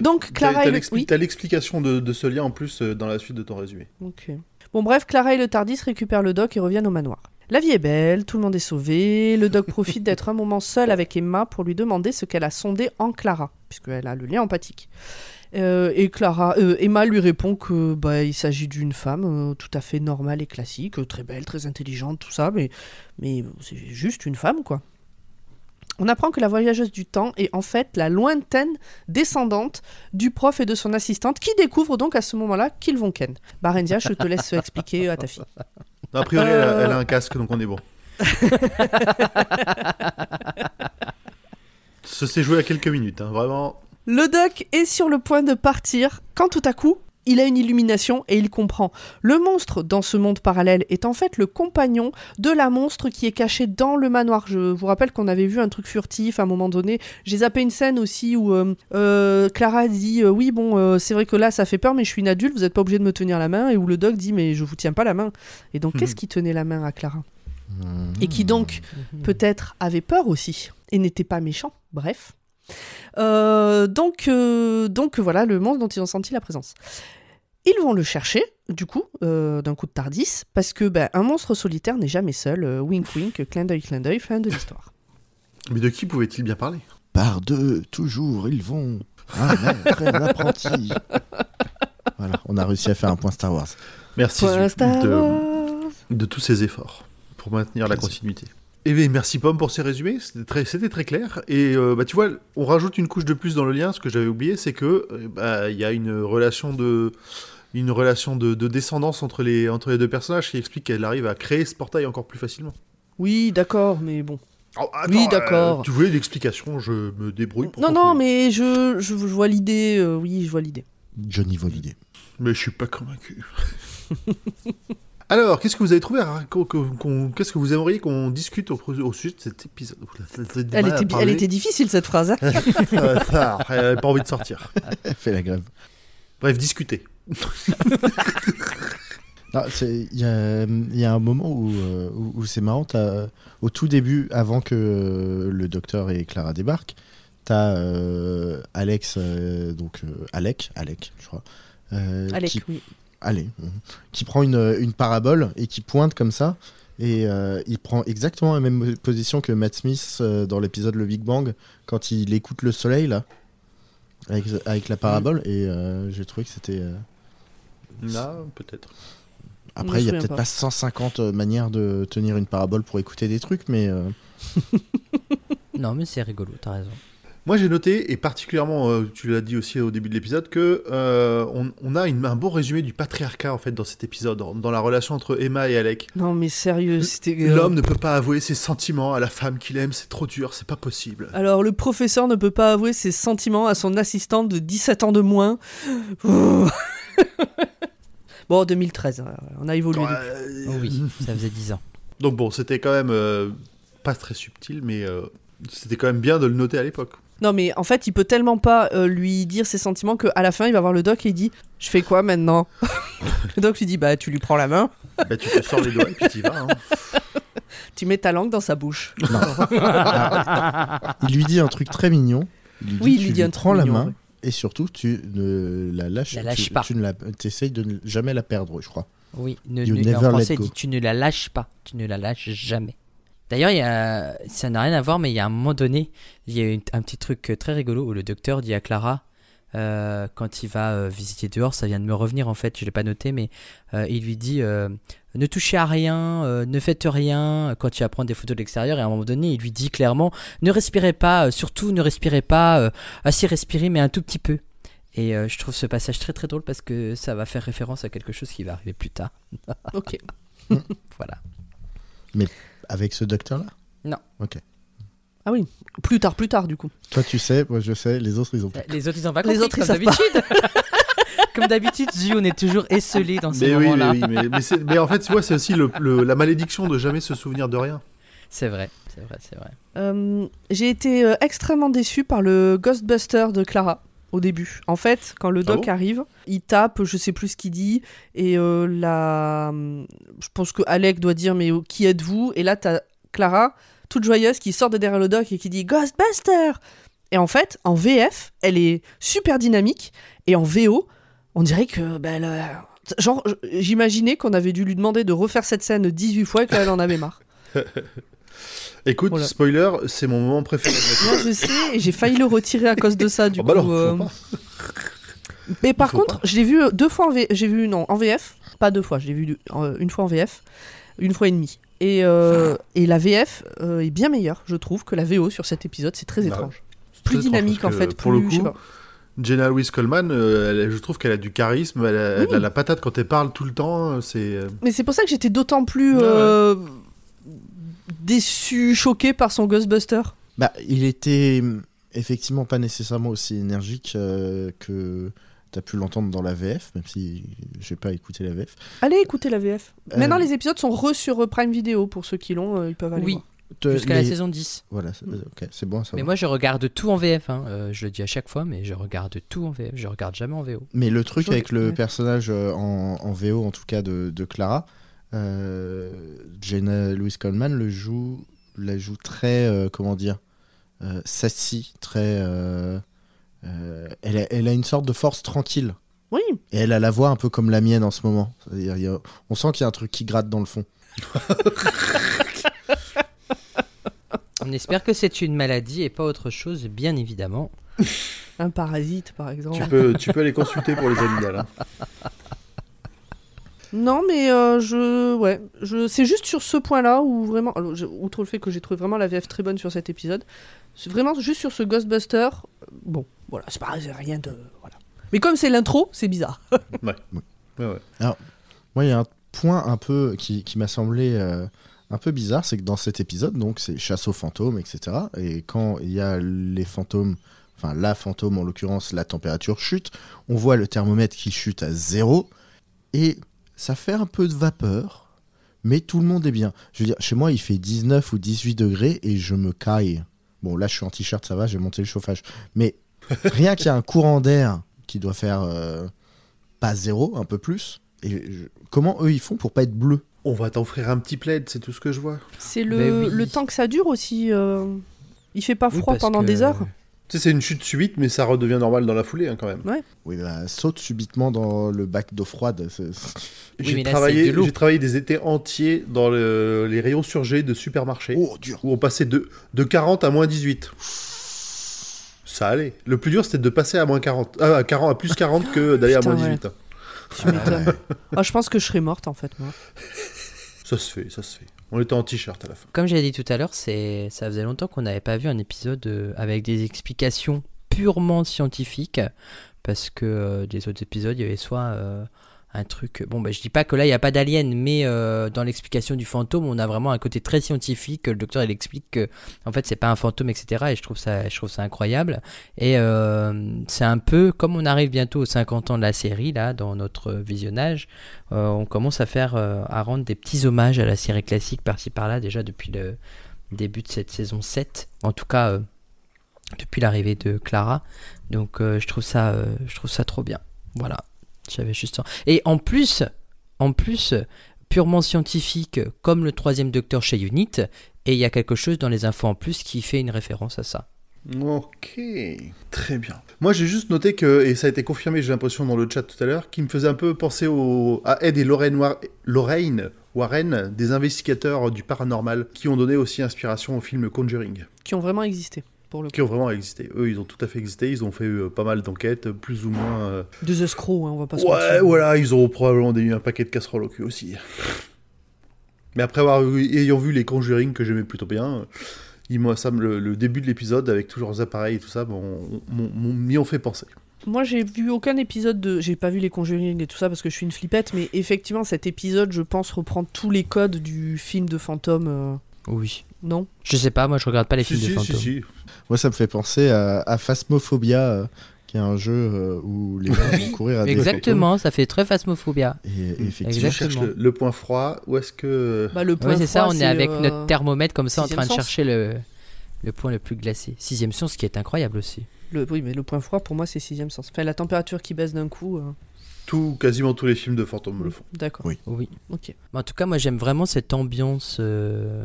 Donc, Clara t'as et le- l'expli- oui. t'as l'explication de, de ce lien en plus euh, dans la suite de ton résumé. Ok. Bon, bref, Clara et le Tardis récupèrent le doc et reviennent au manoir. La vie est belle, tout le monde est sauvé. Le doc profite d'être un moment seul avec Emma pour lui demander ce qu'elle a sondé en Clara, puisqu'elle a le lien empathique. Euh, et Clara, euh, Emma lui répond que bah, il s'agit d'une femme euh, tout à fait normale et classique, très belle, très intelligente, tout ça, mais, mais c'est juste une femme, quoi. On apprend que la voyageuse du temps est en fait la lointaine descendante du prof et de son assistante qui découvrent donc à ce moment-là qu'ils vont ken. Barenzia, je te laisse expliquer à ta fille. Non, a priori, elle, a, elle a un casque, donc on est bon. Ce s'est joué à quelques minutes, hein, vraiment. Le doc est sur le point de partir quand tout à coup, il a une illumination et il comprend. Le monstre dans ce monde parallèle est en fait le compagnon de la monstre qui est cachée dans le manoir. Je vous rappelle qu'on avait vu un truc furtif à un moment donné. J'ai zappé une scène aussi où euh, euh, Clara dit euh, Oui, bon, c'est vrai que là ça fait peur, mais je suis une adulte, vous n'êtes pas obligé de me tenir la main. Et où le doc dit Mais je vous tiens pas la main. Et donc, Mhm. qu'est-ce qui tenait la main à Clara? Hmm. Et qui donc peut-être avait peur aussi et n'était pas méchant. Bref. Euh, donc, euh, donc voilà le monstre dont ils ont senti la présence. Ils vont le chercher, du coup, euh, d'un coup de tardis, parce que ben, un monstre solitaire n'est jamais seul. euh, wink wink, clin d'œil, clin d'œil, fin de l'histoire. Mais de qui pouvait-il bien parler? Par deux, toujours, ils vont. Un maître et un apprenti. Voilà, on a réussi à faire un point Star Wars. Merci Point Zu, Star de, Wars. de tous ces efforts pour maintenir la continuité. Eh bien, merci Pomme pour ces résumés, c'était très, c'était très clair. Et euh, bah, tu vois, on rajoute une couche de plus dans le lien, ce que j'avais oublié, c'est que euh, bah, il y a une relation de une relation de, de descendance entre les, entre les deux personnages qui explique qu'elle arrive à créer ce portail encore plus facilement. Oui, d'accord, mais bon. Oh, attends, Oui, d'accord. euh, tu voulais l'explication, je me débrouille pour non, non, trouver. mais je, je, je vois l'idée. euh, oui, je vois l'idée. Johnny vole l'idée. Mais je suis pas convaincu. Alors, qu'est-ce que vous avez trouvé Qu'est-ce que vous aimeriez qu'on discute au, au sujet de cet épisode? Elle était, bi- elle était difficile cette phrase. hein. Ah, elle avait pas envie de sortir. Elle fait la grève. Bref, discuter. Il y a, il y a un moment où, euh, où, où c'est marrant. Au tout début, avant que le docteur et Clara débarquent, t'as euh, Alex, euh, donc euh, Alec, Alec, je crois, euh, Alec, qui, oui. Allez, mhm, qui prend une, une parabole et qui pointe comme ça. Et euh, il prend exactement la même position que Matt Smith euh, dans l'épisode Le Big Bang quand il écoute le soleil là, avec, avec la parabole. Et euh, j'ai trouvé que c'était. euh, Là, peut-être. Après, il y a peut-être pas. pas. 150 manières de tenir une parabole pour écouter des trucs, mais euh, Non, mais c'est rigolo, t'as raison. Moi, j'ai noté, et particulièrement, euh, tu l'as dit aussi au début de l'épisode, que euh, on, on a une- un bon résumé du patriarcat en fait dans cet épisode, dans, dans la relation entre Emma et Alec. Non, mais sérieux, c'était. euh, L'homme ne peut pas avouer ses sentiments à la femme qu'il aime, c'est trop dur, c'est pas possible. Alors, le professeur ne peut pas avouer ses sentiments à son assistante de 17 ans de moins. Oh. bon, 2013, euh, on a évolué. depuis. Euh, Oh oui, ça faisait 10 ans. Donc bon, c'était quand même euh, pas très subtil, mais euh, c'était quand même bien de le noter à l'époque. Non, mais en fait, il peut tellement pas euh, lui dire ses sentiments qu'à la fin, il va voir le doc et il dit Je fais quoi maintenant Le doc lui dit Bah, tu lui prends la main, Bah, tu te sors les doigts et puis t'y vas. hein. tu mets ta langue dans sa bouche. il lui dit un truc très mignon. Il lui dit, Oui, il tu lui dit un truc prends la mignon, main ouais. et surtout tu ne la lâches, La lâches tu, pas. Tu ne la, essayes de ne jamais la perdre, je crois. Oui, ne, You ne- never en français, dit tu ne la lâches pas, tu ne la lâches jamais. D'ailleurs, il y a, ça n'a rien à voir, mais il y a un moment donné, il y a une- un petit truc euh, très rigolo où le docteur dit à Clara, euh, quand il va euh, visiter dehors, ça vient de me revenir en fait, je l'ai pas noté, mais euh, il lui dit euh, ne touchez à rien, euh, ne faites rien quand tu vas prendre des photos de l'extérieur. Et à un moment donné, il lui dit clairement ne respirez pas, euh, surtout ne respirez pas, euh, assez respirez, mais un tout petit peu. Et euh, je trouve ce passage très très drôle parce que ça va faire référence à quelque chose qui va arriver plus tard. Ok. voilà. Avec ce docteur-là Ah oui, plus tard, plus tard du coup. Toi, tu sais, moi, je sais, les autres, ils ont pas. Les autres, ils ont pas Les compris, autres, ils comme savent pas. d'habitude. comme d'habitude, Zu, on est toujours esselé dans ces Mais oui, moments-là. mais, oui, mais, mais mais en fait, tu vois, c'est aussi le- le- la malédiction de jamais se souvenir de rien. C'est vrai, c'est vrai, c'est vrai. Euh, J'ai été euh, extrêmement déçue par le Ghostbuster de Clara au début. En fait, quand le Ah doc bon arrive, il tape, je sais plus ce qu'il dit, et euh, la... je pense que Alec doit dire mais qui êtes-vous? Et là, t'as Clara, toute joyeuse, qui sort de derrière le doc et qui dit Ghostbuster Et en fait, en VF, elle est super dynamique, et en VO, on dirait que elle a- Genre, j'imaginais qu'on avait dû lui demander de refaire cette scène 18 fois et qu'elle en avait marre. Écoute, Voilà. spoiler, c'est mon moment préféré. Moi, je sais, j'ai failli le retirer à cause de ça, du Oh, bah coup. faut euh, pas. Mais par Faut contre, je l'ai vu euh, deux fois en VF. J'ai vu, non, en VF. Pas deux fois, je l'ai vu euh, une fois en VF. Une fois et demie. Et, euh, et la VF euh, est bien meilleure, je trouve, que la VO sur cet épisode. C'est très Bah, étrange. Plus très étrange, dynamique, en fait. Pour le plus- je sais coup, pas. Jenna Louise Coleman, euh, elle- je trouve qu'elle a du charisme, elle a, elle Oui. a la patate quand elle parle tout le temps. C'est Mais c'est pour ça que j'étais d'autant plus ouais. Déçu, choqué par son Ghostbuster. Bah, il était hum, effectivement pas nécessairement aussi énergique euh, que t'as pu l'entendre dans la VF, même si j'ai pas écouté la VF. Allez écouter la VF. Euh, Maintenant, les épisodes sont re sur euh, Prime Video. Pour ceux qui l'ont, euh, ils peuvent aller Oui, voir. Jusqu'à la saison 10. Voilà, c'est- ok, c'est bon à Mais moi, je regarde tout en VF. hein. Euh, je le dis à chaque fois, mais je regarde tout en VF. Je regarde jamais en VO. Mais le truc Je avec le personnage en, en VO, en tout cas de, de Clara, euh, Jenna Louise Coleman le joue, la joue très, euh, comment dire, euh, sassy, très. euh, euh, elle, a, elle a une sorte de force tranquille. Oui, Et elle a la voix un peu comme la mienne en ce moment. Y a- on sent qu'il y a un truc qui gratte dans le fond. On espère que c'est une maladie et pas autre chose, bien évidemment. un parasite, par exemple. tu peux, tu peux aller consulter pour les amygdales. hein. Non, mais euh, je, ouais, je, c'est juste sur ce point-là où vraiment, alors, je- outre le fait que j'ai trouvé vraiment la VF très bonne sur cet épisode, c'est vraiment juste sur ce Ghostbuster. Bon, voilà, c'est pas c'est rien de, voilà. Mais comme c'est l'intro, c'est bizarre. Ouais, ouais. Moi, il y a un point un peu qui, qui m'a semblé euh, un peu bizarre, c'est que dans cet épisode, donc c'est chasse aux fantômes, etc. Et quand il y a les fantômes, enfin la fantôme en l'occurrence, la température chute, on voit le thermomètre qui chute à zéro, et ça fait un peu de vapeur, mais tout le monde est bien. Je veux dire, chez moi, il fait 19 ou 18 degrés et je me caille. Bon, là, je suis en t-shirt, ça va, j'ai monté le chauffage. Mais rien qu'il y a un courant d'air qui doit faire euh, pas zéro, un peu plus. Et je- comment eux ils font pour pas être bleus? On va t'offrir un petit plaid, c'est tout ce que je vois. C'est le, Ben oui. le temps que ça dure aussi. euh, Il fait pas froid pendant que- des heures. Tu sais, c'est une chute subite, mais ça redevient normal dans la foulée hein, quand même. Oui, bah, saute subitement dans le bac d'eau froide. c'est- c'est- Oui, J'ai là, travaillé, de l'eau. j'ai travaillé des étés entiers dans le- les rayons surgelés de supermarchés, Oh, dur où on passait de, de 40 à moins 18. Ça allait. Le plus dur, c'était de passer à moins 40, ah, à 40, à plus 40 que d'aller à moins ouais. 18. hein. Tu m'étonnes. Ah, je pense que je serais morte en fait, moi. Ça se fait, ça se fait. On était en t-shirt à la fin. Comme j'ai dit tout à l'heure, ça faisait longtemps qu'on n'avait pas vu un épisode euh, avec des explications purement scientifiques, parce que euh, des autres épisodes, il y avait soit euh, un truc. Bon, bah, je dis pas que là il n'y a pas d'alien, mais euh, dans l'explication du fantôme, on a vraiment un côté très scientifique. Le docteur il explique que en fait c'est pas un fantôme, etc. Et je trouve ça, je trouve ça incroyable. Et euh, c'est un peu comme on arrive bientôt aux 50 ans de la série là, dans notre visionnage. Euh, on commence à faire à rendre des petits hommages à la série classique par-ci par-là déjà depuis le début de cette saison 7 en tout cas depuis l'arrivée de Clara donc je trouve ça je trouve ça trop bien voilà j'avais juste ça. et en plus en plus purement scientifique comme le troisième docteur chez Unit et il y a quelque chose dans les infos en plus qui fait une référence à ça Ok, très bien. Moi, j'ai juste noté que, et ça a été confirmé, j'ai l'impression dans le chat tout à l'heure, qui me faisait un peu penser au, à Ed et Lorraine, War- Lorraine Warren, des investigateurs du paranormal, qui ont donné aussi inspiration au film Conjuring, Qui ont vraiment existé, pour le coup. qui ont vraiment existé. Eux, ils ont tout à fait existé, ils ont fait euh, pas mal d'enquêtes, plus ou moins... euh, De The Scrow, hein, on va pas se Ouais, mentir. voilà, ils ont probablement eu un paquet de casseroles au cul aussi. Mais après avoir eu- ayant vu les Conjuring que j'aimais plutôt bien, ils m'ont- ça me- le, le débby de l'épisode avec tous leurs appareils et tout ça, bon, m'y ont fait penser. Moi, j'ai vu aucun épisode de. J'ai pas vu les Conjuring et tout ça parce que je suis une flippette, mais effectivement, cet épisode, je pense, reprend tous les codes du film de fantôme. euh, Oui. Non Je sais pas, moi je regarde pas les Si, films de si, si, fantômes. si. Moi, ça me fait penser à, à Phasmophobia, euh, qui est un jeu euh, où les gens vont courir à des Exactement, ça fait très phasmophobia. Et, et effectivement, cherche le, le point froid, où est-ce que. Bah, le point Oui, c'est ça, on est avec euh, notre thermomètre comme ça en train de chercher le, le point le plus glacé. Sixième sens, ce qui est incroyable aussi. le- Oui, mais le point froid, pour moi, c'est sixième sens. Enfin, la température qui baisse d'un coup. euh, Tout, quasiment tous les films de fantômes le font. D'accord. Oui. Oui. Ok. En tout cas, moi j'aime vraiment cette ambiance euh,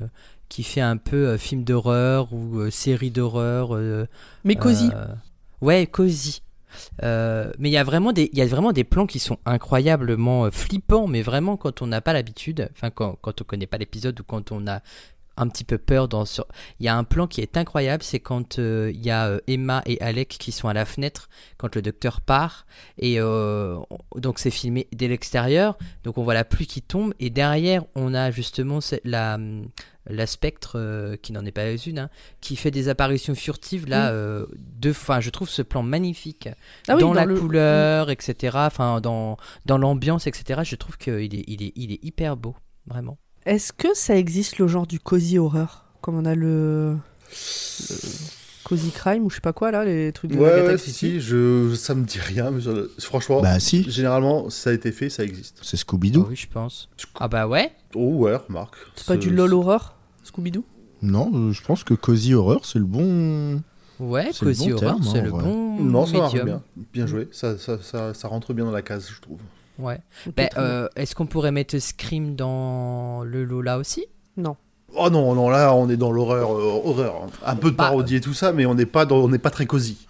qui fait un peu euh, film d'horreur ou euh, série d'horreur. euh, Mais cosy. ouais, cosy. Euh, mais il y a vraiment des, il vraiment des plans qui sont incroyablement flippants, mais vraiment quand on n'a pas l'habitude, enfin quand, quand on connaît pas l'épisode ou quand on a un petit peu peur dans sur... il y a un plan qui est incroyable c'est quand euh, il y a euh, Emma et Alec qui sont à la fenêtre quand le docteur part et euh, on- donc c'est filmé dès l'extérieur donc on voit la pluie qui tombe et derrière on a justement la la spectre qui n'en est pas une hein, qui fait des apparitions furtives là Mm. euh, de enfin je trouve ce plan magnifique Ah oui, dans, la le- couleur etc enfin dans dans l'ambiance etc je trouve qu'il est il est il est hyper beau vraiment Est-ce que ça existe le genre du cozy horror Comme on a le. le cozy crime ou je sais pas quoi là, les trucs de Ouais, Agatha ouais, si, Christie? si, je, ça me dit rien, mais franchement, bah si, généralement, ça a été fait, ça existe. c'est Scooby-Doo. oui je pense ah bah ouais Oh, ouais, remarque. C'est pas du LOL horror Scooby-Doo? Non, euh, je pense que Cozy Horror, c'est le bon. ouais C'est le cosy bon horror terme, c'est hein, le bon Non, ça marche bien. Bien joué. Ça, ça, ça, ça rentre bien dans la case, je trouve. Ouais Ben, euh, est-ce qu'on pourrait mettre Scream dans le Lola aussi? Oh non, non, là, on est dans l'horreur. euh, horreur. Un peu de Bah, parodie et tout ça, mais on n'est pas, dans- on n'est pas très cosy.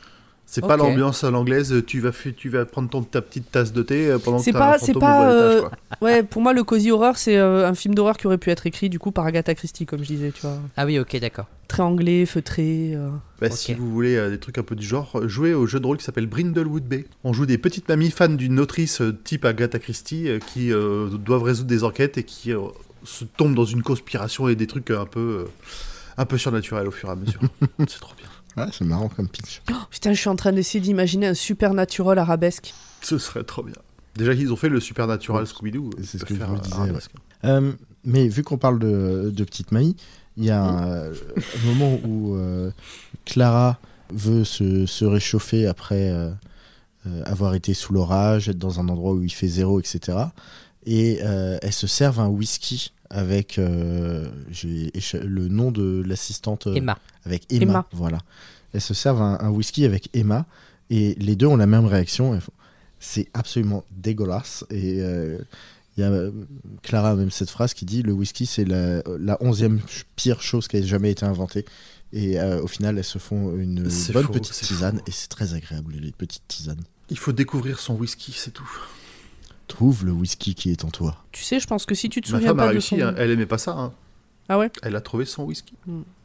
C'est pas l'ambiance à l'anglaise, tu vas, tu vas prendre ton, ta petite tasse de thé euh, pendant que t'as pas- c'est pas, euh. Ouais, pour moi, le cozy horror, c'est euh, un film d'horreur qui aurait pu être écrit du coup par Agatha Christie, comme je disais, tu vois. ah oui ok d'accord Très anglais, feutré. euh. Bah. Si vous voulez euh, des trucs un peu du genre, jouez au jeu de rôle qui s'appelle Brindlewood Bay. On joue des petites mamies fans d'une autrice euh, type Agatha Christie euh, qui euh, doivent résoudre des enquêtes et qui euh, se tombent dans une conspiration et des trucs un peu, euh, un peu surnaturels au fur et à mesure. C'est trop bien. Ouais, c'est marrant comme pitch. Oh, putain, je suis en train d'essayer d'imaginer un supernatural arabesque. Ce serait trop bien. Déjà qu'ils ont fait le Supernatural Scooby-Doo. C'est ce que je disais. Euh, mais vu qu'on parle de, de petite Maï, il y a un, euh, un moment où euh, Clara veut se, se réchauffer après euh, avoir été sous l'orage, être dans un endroit où il fait zéro, etc. Et euh, elle se serve un whisky avec euh, le nom de l'assistante euh, Emma avec Emma, Emma. voilà. Elles se servent un, un whisky avec Emma et les deux ont la même réaction. C'est absolument dégueulasse et euh, il y a Clara a même cette phrase qui dit le whisky c'est la, la onzième pire chose qui ait jamais été inventée et euh, au final elles se font une bonne faux, petite tisane faux. et c'est très agréable les petites tisanes. Il faut découvrir son whisky, c'est tout. Trouve le whisky qui est en toi. Tu sais, je pense que si tu te Ma souviens femme a pas de réussi, son. hein. elle aimait pas ça. hein. Ah ouais? Elle a trouvé son whisky.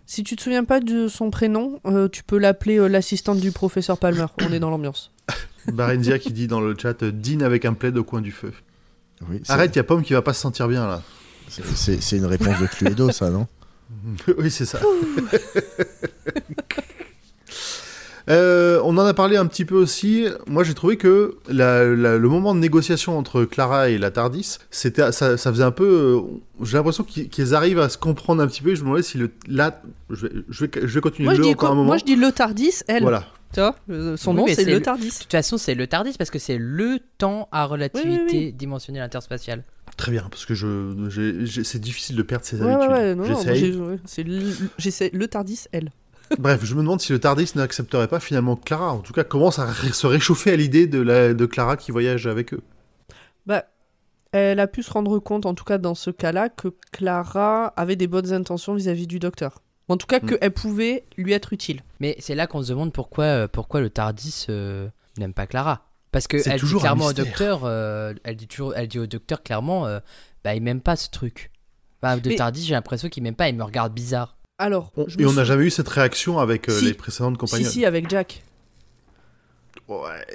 Si tu te souviens pas de son prénom, euh, tu peux l'appeler euh, l'assistante du professeur Palmer. On est dans l'ambiance. Barenzia qui dit dans le chat euh, dîne avec un plaid au coin du feu. Oui, c'est- Arrête, il y a Pomme qui va pas se sentir bien là. c'est- C'est c'est une réponse de Cluedo ça non? Oui, c'est ça. Euh, on en a parlé un petit peu aussi. Moi, j'ai trouvé que la- la- le moment de négociation entre Clara et la Tardis, c'était, ça, ça faisait un peu. euh, j'ai l'impression qu'ils, arrivent à se comprendre un petit peu. Et je me demandais si le, là, je vais, je vais, je vais continuer Moi je, le dis, encore un moi, moment. je dis le Tardis, elle. Voilà. Tu vois, euh, son Oui, nom c'est le le- Tardis. de toute façon c'est le tardis parce que c'est le temps à relativité Oui, oui, dimensionnelle interspatiale Très bien, parce que je, c'est difficile de perdre ses Ouais, habitudes. ouais, moi, ouais, c'est le, j'essaie le Tardis, elle. Bref, je me demande si le Tardis n'accepterait pas finalement Clara. En tout cas, commence à se réchauffer à l'idée de, la, de Clara qui voyage avec eux. Bah, elle a pu se rendre compte, en tout cas dans ce cas-là, que Clara avait des bonnes intentions vis-à-vis du docteur. En tout cas, Mm. qu'elle pouvait lui être utile. mais c'est là qu'on se demande pourquoi euh, pourquoi le tardis euh, n'aime pas Clara parce que elle dit clairement au docteur euh, elle dit toujours elle dit au docteur clairement euh, bah il m'aime pas ce truc Enfin, de Mais- tardis j'ai l'impression qu'il m'aime pas il me regarde bizarre Alors, On- je et on n'a jamais eu cette réaction avec euh, Si. les précédentes Si, compagnons. si, avec Jack. Ouais.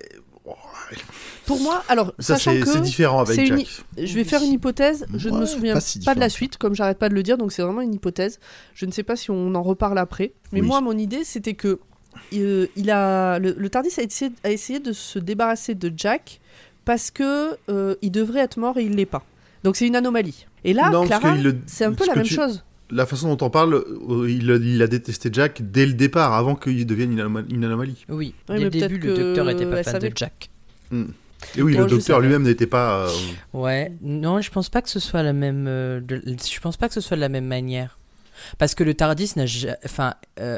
Pour moi, alors, Ça, sachant c'est que c'est différent avec une Jack. je vais faire une hypothèse, je ne me souviens pas pas, si de la suite, comme j'arrête pas de le dire, donc c'est vraiment une hypothèse. Je ne sais pas si on en reparle après. Mais Oui. moi, mon idée, c'était que euh, il a, le, le Tardis a essayé, a essayé de se débarrasser de Jack parce que euh, il devrait être mort et il l'est pas. Donc c'est une anomalie. Et là, Non, Clara, c'est un peu la même tu- chose. La façon dont on parle, euh, il, il a détesté Jack dès le départ, avant qu'il devienne une, anoma- une anomalie. Oui, dès le début, le docteur que était pas fan savait. de Jack. Et oui, le docteur lui-même n'était pas. euh, Ouais, non, je pense pas que ce soit la même. euh, de- je pense pas que ce soit de la même manière. Parce que le Tardis n'a Enfin, euh,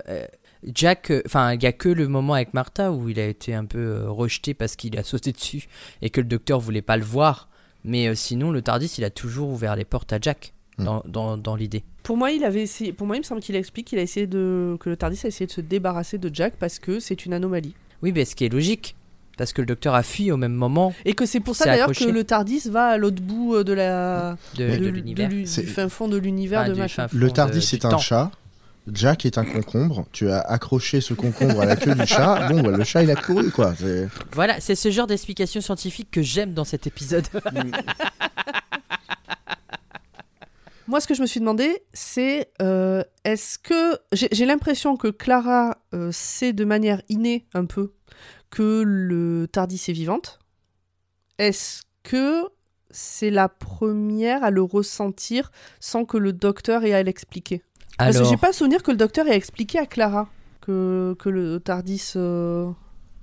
Jack. Enfin, il y a que le moment avec Martha où il a été un peu euh, rejeté parce qu'il a sauté dessus et que le docteur voulait pas le voir. Mais euh, sinon, le Tardis, il a toujours ouvert les portes à Jack Hmm. Dans, dans, dans l'idée. Pour moi, il avait essayé. Pour moi, il me semble qu'il explique qu'il a essayé de que le Tardis a essayé de se débarrasser de Jack parce que c'est une anomalie. Oui, mais ce qui est logique. Parce que le docteur a fui au même moment Et que c'est pour ça d'ailleurs que le Tardis va à l'autre bout euh, de la de, de de l'univers. de du fin fond de l'univers Enfin, de du machin. Le de- Tardis est un temps. chat. Jack est un concombre. Tu as accroché ce concombre à la queue du chat. Bon, bah, le chat, il a couru, quoi. Voilà, c'est ce genre d'explication scientifique que j'aime dans cet épisode. Moi, ce que je me suis demandé, c'est euh, est-ce que j'ai l'impression que Clara euh, sait de manière innée un peu que le Tardis est vivante. Est-ce que c'est la première à le ressentir sans que le docteur ait à l'expliquer? Parce que j'ai pas souvenir que le docteur ait expliqué à Clara que, que le Tardis euh,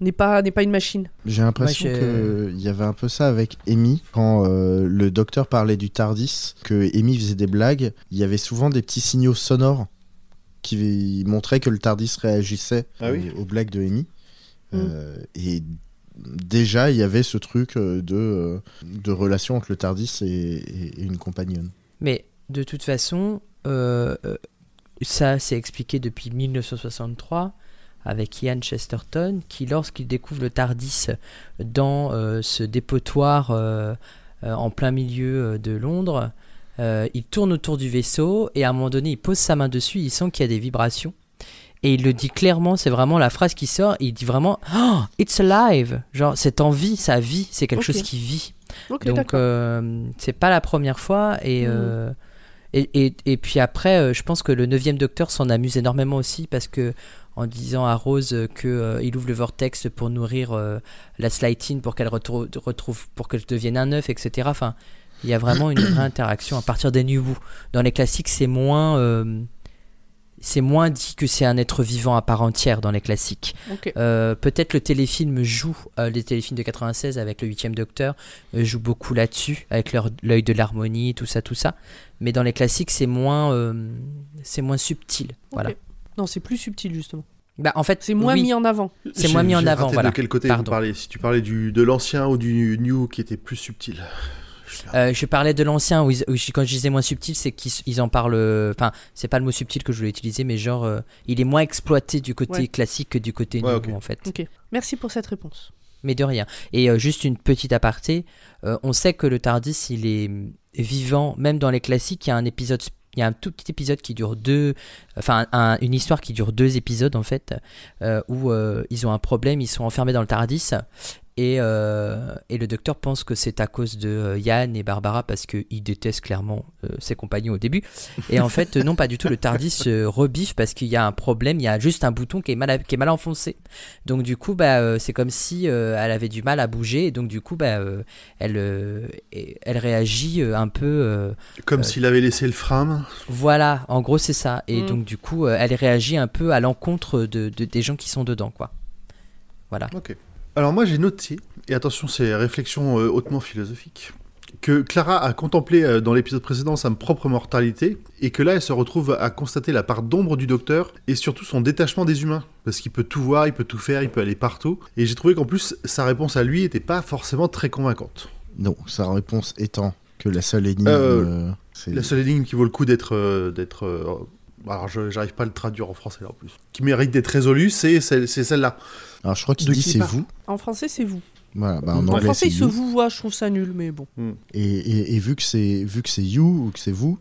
n'est pas n'est pas une machine. J'ai l'impression j'ai- qu'il y avait un peu ça avec Amy. Quand euh, le docteur parlait du Tardis, que Amy faisait des blagues, il y avait souvent des petits signaux sonores qui montraient que le Tardis réagissait Ah oui aux, aux blagues de Amy. Mm. Euh, et déjà, il y avait ce truc euh, de, de relation entre le Tardis et, et- et une compagnonne. Mais de toute façon, euh, ça c'est expliqué depuis 1963 avec Ian Chesterton qui, lorsqu'il découvre le Tardis dans euh, ce dépotoir euh, euh, en plein milieu de Londres, il tourne autour du vaisseau et à un moment donné il pose sa main dessus, il sent qu'il y a des vibrations. Et il le dit clairement, c'est vraiment la phrase qui sort. Il dit vraiment, oh, it's alive. Genre, c'est en vie, ça vit, c'est quelque chose qui vit. Ok, Donc c'est pas la première fois et, euh, et, et, et puis après euh, je pense que le neuvième docteur s'en amuse énormément aussi parce que en disant à Rose que euh, il ouvre le vortex pour nourrir euh, la Slightine pour qu'elle retrouve, retrouve pour qu'elle devienne un œuf etc. Enfin il y a vraiment une vraie interaction à partir des Who. Dans les classiques c'est moins euh, c'est moins dit que c'est un être vivant à part entière dans les classiques. Euh, Peut-être le téléfilm joue, euh, les téléfilms de 96 avec le 8 Docteur, euh, joue beaucoup là-dessus, avec leur- l'œil de l'harmonie, tout ça, tout ça. Mais dans les classiques, c'est moins, c'est moins subtil. Voilà. Non, c'est plus subtil justement. Bah, en fait, C'est moins oui. mis en avant. C'est moins mis en avant, voilà. De quel côté Pardon. vous parlez Si tu parlais du, de l'ancien ou du new qui était plus subtil. Euh, je parlais de l'ancien, où, quand je disais moins subtil, c'est qu'ils ils en parlent. euh, Enfin, c'est pas le mot subtil que je voulais utiliser, mais genre, euh, il est moins exploité du côté Ouais. classique que du côté Ouais, new, en fait. Ok. Merci pour cette réponse. Mais de rien. Et euh, juste une petite aparté, euh, on sait que le Tardis, il est vivant, même dans les classiques, il y a un épisode, il y a un tout petit épisode qui dure deux, enfin un- une histoire qui dure deux épisodes en fait, euh, où euh, ils ont un problème, ils sont enfermés dans le Tardis. Et, euh, et le docteur pense que c'est à cause de euh, Yann et Barbara parce qu'il déteste clairement euh, ses compagnons au début. Et en fait, non, pas du tout. Le Tardis se rebiffe parce qu'il y a un problème. Il y a juste un bouton qui est mal, qui est mal enfoncé. Donc du coup, bah, euh, c'est comme si euh, elle avait du mal à bouger. Et donc du coup, bah, euh, elle, euh, réagit euh, un peu. euh, Comme Euh, s'il avait laissé le frame. voilà, en gros, c'est ça. Et Mm. donc du coup, euh, elle réagit un peu à l'encontre de, de- des gens qui sont dedans, quoi. Voilà. Ok. Alors moi j'ai noté, et attention c'est réflexion euh, hautement philosophique, que Clara a contemplé euh, dans l'épisode précédent sa propre mortalité, et que là elle se retrouve à constater la part d'ombre du docteur, et surtout son détachement des humains, parce qu'il peut tout voir, il peut tout faire, il peut aller partout, et j'ai trouvé qu'en plus sa réponse à lui était pas forcément très convaincante. Non, sa réponse étant que la seule énigme, Euh, euh, La seule énigme qui vaut le coup d'être... euh, d'être alors je j'arrive pas à le traduire en français là en plus. Qui mérite d'être résolue, c'est celle- c'est celle-là. Alors je crois qu'il dit c'est vous. En français, c'est vous. Voilà, bah, en En En anglais français, il se vous voit, je trouve ça nul, mais bon. Et, et- et vu que c'est vu que c'est you ou que c'est vous,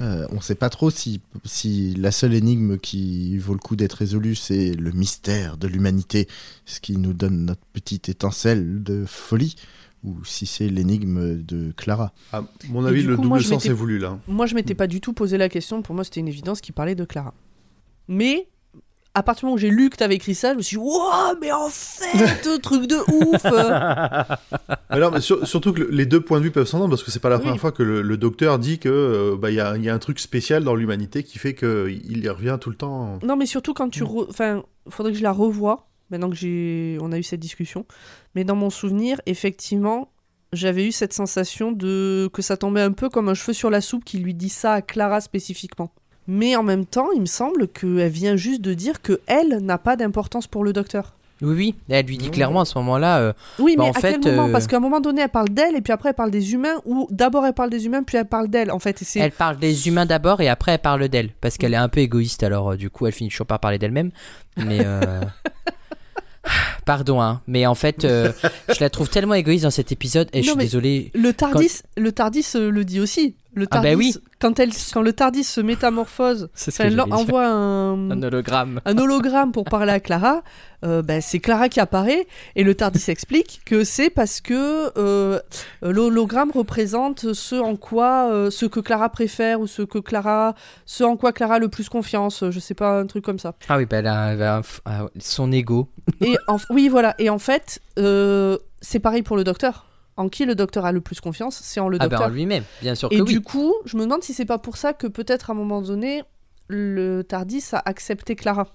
euh, on sait pas trop si si la seule énigme qui vaut le coup d'être résolue c'est le mystère de l'humanité, ce qui nous donne notre petite étincelle de folie, ou si c'est l'énigme de Clara. À mon Et avis le coup, double sens est voulu là. Moi, je m'étais pas du tout posé la question. Pour moi, c'était une évidence qui parlait de Clara. Mais à partir du moment où j'ai lu que t'avais écrit ça, je me suis dit, wow, mais en fait, truc de ouf Mais non, mais sur- surtout que le- les deux points de vue peuvent s'entendre parce que c'est pas la Oui. première fois que le, le docteur dit que euh, bah, il y, a, y a un truc spécial dans l'humanité qui fait qu'il y revient tout le temps. Non, mais surtout quand tu. re- Enfin, faudrait que je la revoie, maintenant que j'ai. On a eu cette discussion. Mais dans mon souvenir, effectivement, j'avais eu cette sensation de. que ça tombait un peu comme un cheveu sur la soupe qui lui dit ça à Clara spécifiquement. Mais en même temps, il me semble qu'elle vient juste de dire que elle n'a pas d'importance pour le docteur. Oui, oui. Elle lui dit clairement à ce moment-là. euh, Oui, Bah, mais en à fait, quel moment? euh, Parce qu'à un moment donné, elle parle d'elle et puis après elle parle des humains, ou d'abord elle parle des humains puis elle parle d'elle. En fait, et Elle parle des humains d'abord et après elle parle d'elle. Parce qu'elle est un peu égoïste, alors euh, du coup elle finit toujours par parler d'elle-même. Mais. Pardon, hein. Mais en fait, euh, je la trouve tellement égoïste dans cet épisode et je suis désolé. Le Tardis, le Tardis euh, le dit aussi. Le Ah bah Tardis, oui. quand, elle, quand le Tardis se métamorphose, elle envoie un, Un hologramme. un hologramme pour parler à Clara, euh, ben, c'est Clara qui apparaît et le Tardis explique que c'est parce que euh, l'hologramme représente ce en quoi, euh, ce que Clara préfère ou ce que Clara, ce en quoi Clara a le plus confiance. Je sais pas un truc comme ça. Ah oui, bah elle a, elle ah, son ego. Et en- oui, voilà. Et en fait, c'est pareil pour le docteur. En qui le docteur a le plus confiance, c'est en le Ah docteur. bah en lui-même, bien sûr que Et oui. du coup, je me demande si c'est pas pour ça que peut-être à un moment donné, le Tardis a accepté Clara.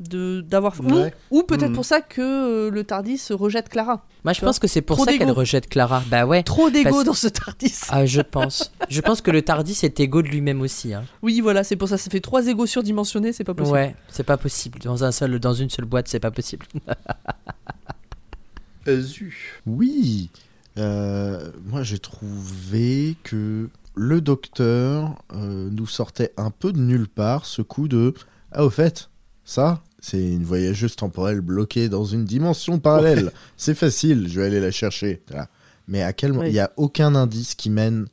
De, d'avoir ou- Ouais. ou, peut-être Mhm. pour ça que euh, le Tardis rejette Clara. Moi je pense que c'est pour Trop ça qu'elle rejette Clara. Bah ouais. Trop d'ego Parce- dans ce Tardis. Ah, je pense. Je pense que le Tardis est égo de lui-même aussi. Hein. Oui, voilà, c'est pour ça. Ça fait trois égos surdimensionnés, c'est pas possible. Ouais, c'est pas possible. Dans, un seul, dans une seule boîte, c'est pas possible. Euh, zu. Oui, euh, moi j'ai trouvé que le docteur euh, nous sortait un peu de nulle part ce coup de Ah, au fait, ça, c'est une voyageuse temporelle bloquée dans une dimension parallèle. C'est facile, je vais aller la chercher. Voilà. Mais à quel moment. Il n'y a aucun indice qui mène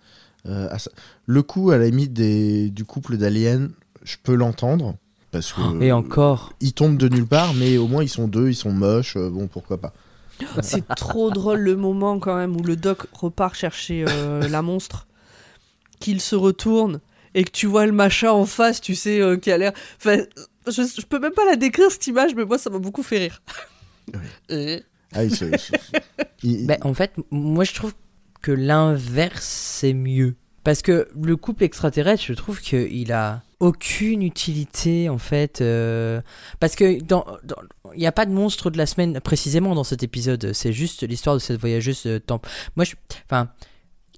euh, à ça. Le coup, à la limite des, du couple d'aliens, je peux l'entendre. Parce que Et encore. ils tombent de nulle part, mais au moins ils sont deux, ils sont moches, bon pourquoi pas. C'est trop drôle le moment quand même où le doc repart chercher euh, la monstre, qu'il se retourne et que tu vois le machin en face, tu sais, euh, qui a l'air. Enfin, je, je peux même pas la décrire cette image, mais moi ça m'a beaucoup fait rire. Euh, Ah, se- Bah, en fait, moi je trouve que l'inverse c'est mieux. Parce que le couple extraterrestre, je trouve qu'il a aucune utilité en fait. euh, Parce que dans, il n'y a pas de monstre de la semaine précisément dans cet épisode. C'est juste l'histoire de cette voyageuse euh, temp. Moi, je, enfin,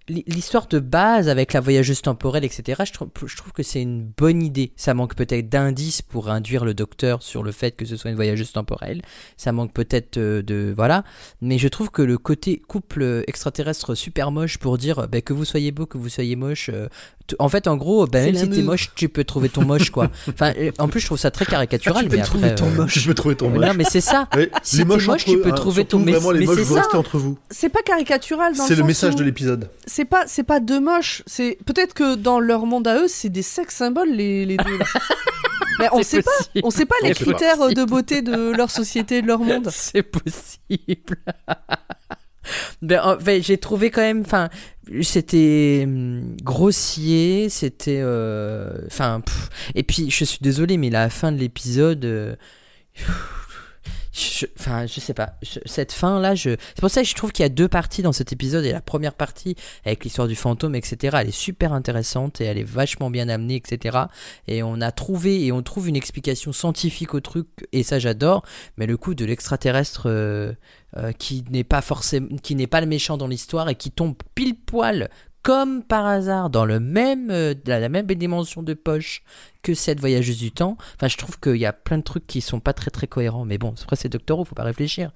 l'hi- l'histoire de base avec la voyageuse temporelle, etc. Je trouve, que c'est une bonne idée. Ça manque peut-être d'indices pour induire le docteur sur le fait que ce soit une voyageuse temporelle. Ça manque peut-être euh, de voilà. Mais je trouve que le côté couple extraterrestre super moche pour dire bah, que vous soyez beau, que vous soyez moche. euh, en fait, en gros, bah, C'est même si t'es moche, tu peux trouver ton moche, quoi. Enfin, euh, en plus, je trouve ça très caricatural. mais après, euh, Je peux trouver ton moche. Non, mais c'est ça. Ouais, si t'es moche, tu eux, peux hein, trouver ton- surtout mais- les moches, c'est ça. entre vous. C'est pas caricatural dans C'est le sens message où de l'épisode. C'est pas, c'est pas deux moches. C'est peut-être que dans leur monde à eux, c'est des sex symboles les, les deux. Mais on sait pas. On sait pas les critères de beauté de leur société, de leur monde. C'est possible. ben, en j'ai trouvé quand même, enfin, c'était hum, grossier, c'était, euh, enfin, et puis je suis désolé, mais la fin de l'épisode, euh, je- je sais pas, cette fin là, je, c'est pour ça que je trouve qu'il y a deux parties dans cet épisode et la première partie avec l'histoire du fantôme, etc. Elle est super intéressante et elle est vachement bien amenée, etc. Et on a trouvé et on trouve une explication scientifique au truc et ça j'adore. Mais le coup de l'extraterrestre euh, euh, qui n'est pas forcément, qui n'est pas le méchant dans l'histoire et qui tombe pile poil comme par hasard dans le même, euh, la, même dimension de poche que cette voyageuse du temps. Enfin, je trouve qu'il y a plein de trucs qui sont pas très très cohérents. Mais bon, après c'est Doctor Who, faut pas réfléchir.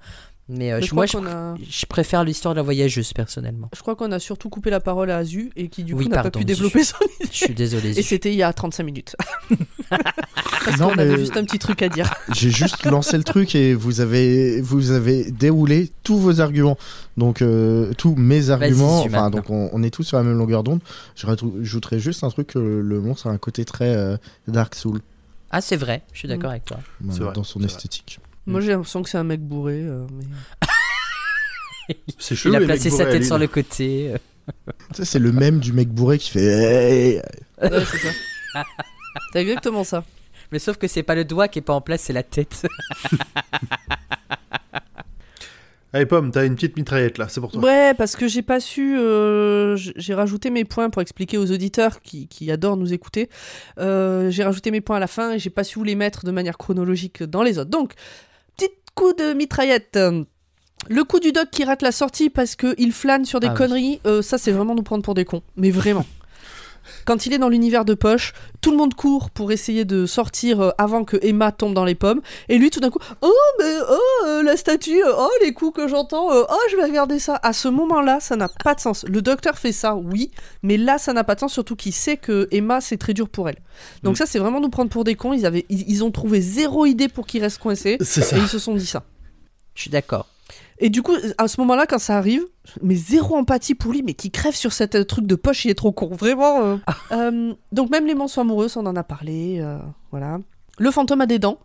Mais, euh, Mais je- je moi, je, a- je préfère l'histoire de la voyageuse personnellement. Je crois qu'on a surtout coupé la parole à Azu et qui du coup Oui, n'a pas pu développer son Je idée. suis désolé. Et c'était il y a 35 minutes. Parce Non, avait mais- juste un petit truc à dire. J'ai juste lancé le truc et vous avez, vous avez déroulé tous vos arguments. Donc, euh, tous mes arguments. Enfin, donc on, on est tous sur la même longueur d'onde. Je rajouterais juste un truc le monstre a un côté très euh, Dark Soul Ah, c'est vrai. Je suis d'accord Mm. avec toi. dans son vrai. Moi j'ai l'impression que c'est un mec bourré. euh, mais... C'est chelou. Il a les placé mecs sa bourrés à tête sur le côté. Tu sais, c'est le même du mec bourré qui fait. Ouais, c'est ça. c'est exactement ça. Mais sauf que c'est pas le doigt qui est pas en place, c'est la tête. Allez, Pomme, t'as une petite mitraillette là, c'est pour toi. Ouais, parce que j'ai pas su. euh, j- j'ai rajouté mes points pour expliquer aux auditeurs qui, qui adorent nous écouter. Euh, j'ai rajouté mes points à la fin et j'ai pas su où les mettre de manière chronologique dans les autres. Donc, coup de mitraillette. Le coup du doc qui rate la sortie parce qu'il flâne sur des Ah oui. conneries, euh, ça c'est vraiment nous prendre pour des cons. Mais vraiment. Quand il est dans l'univers de poche, tout le monde court pour essayer de sortir euh, avant que Emma tombe dans les pommes. Et lui, tout d'un coup, oh, mais oh, euh, la statue, euh, oh, les coups que j'entends, euh, oh, je vais regarder ça. À ce moment-là, ça n'a pas de sens. Le docteur fait ça, oui, mais là, ça n'a pas de sens, surtout qu'il sait que Emma, c'est très dur pour elle. Donc, Mm. ça, c'est vraiment nous prendre pour des cons. Ils, avaient, ils, ils ont trouvé zéro idée pour qu'il reste coincé. C'est ça. Et ils se sont dit ça. Je suis d'accord. Et du coup, à ce moment-là, quand ça arrive, mais zéro empathie pour lui, mais qui crève sur cette euh, truc de poche, il est trop con, vraiment. euh. Euh, donc même les monstres amoureux, on en a parlé, euh, voilà. Le fantôme a des dents.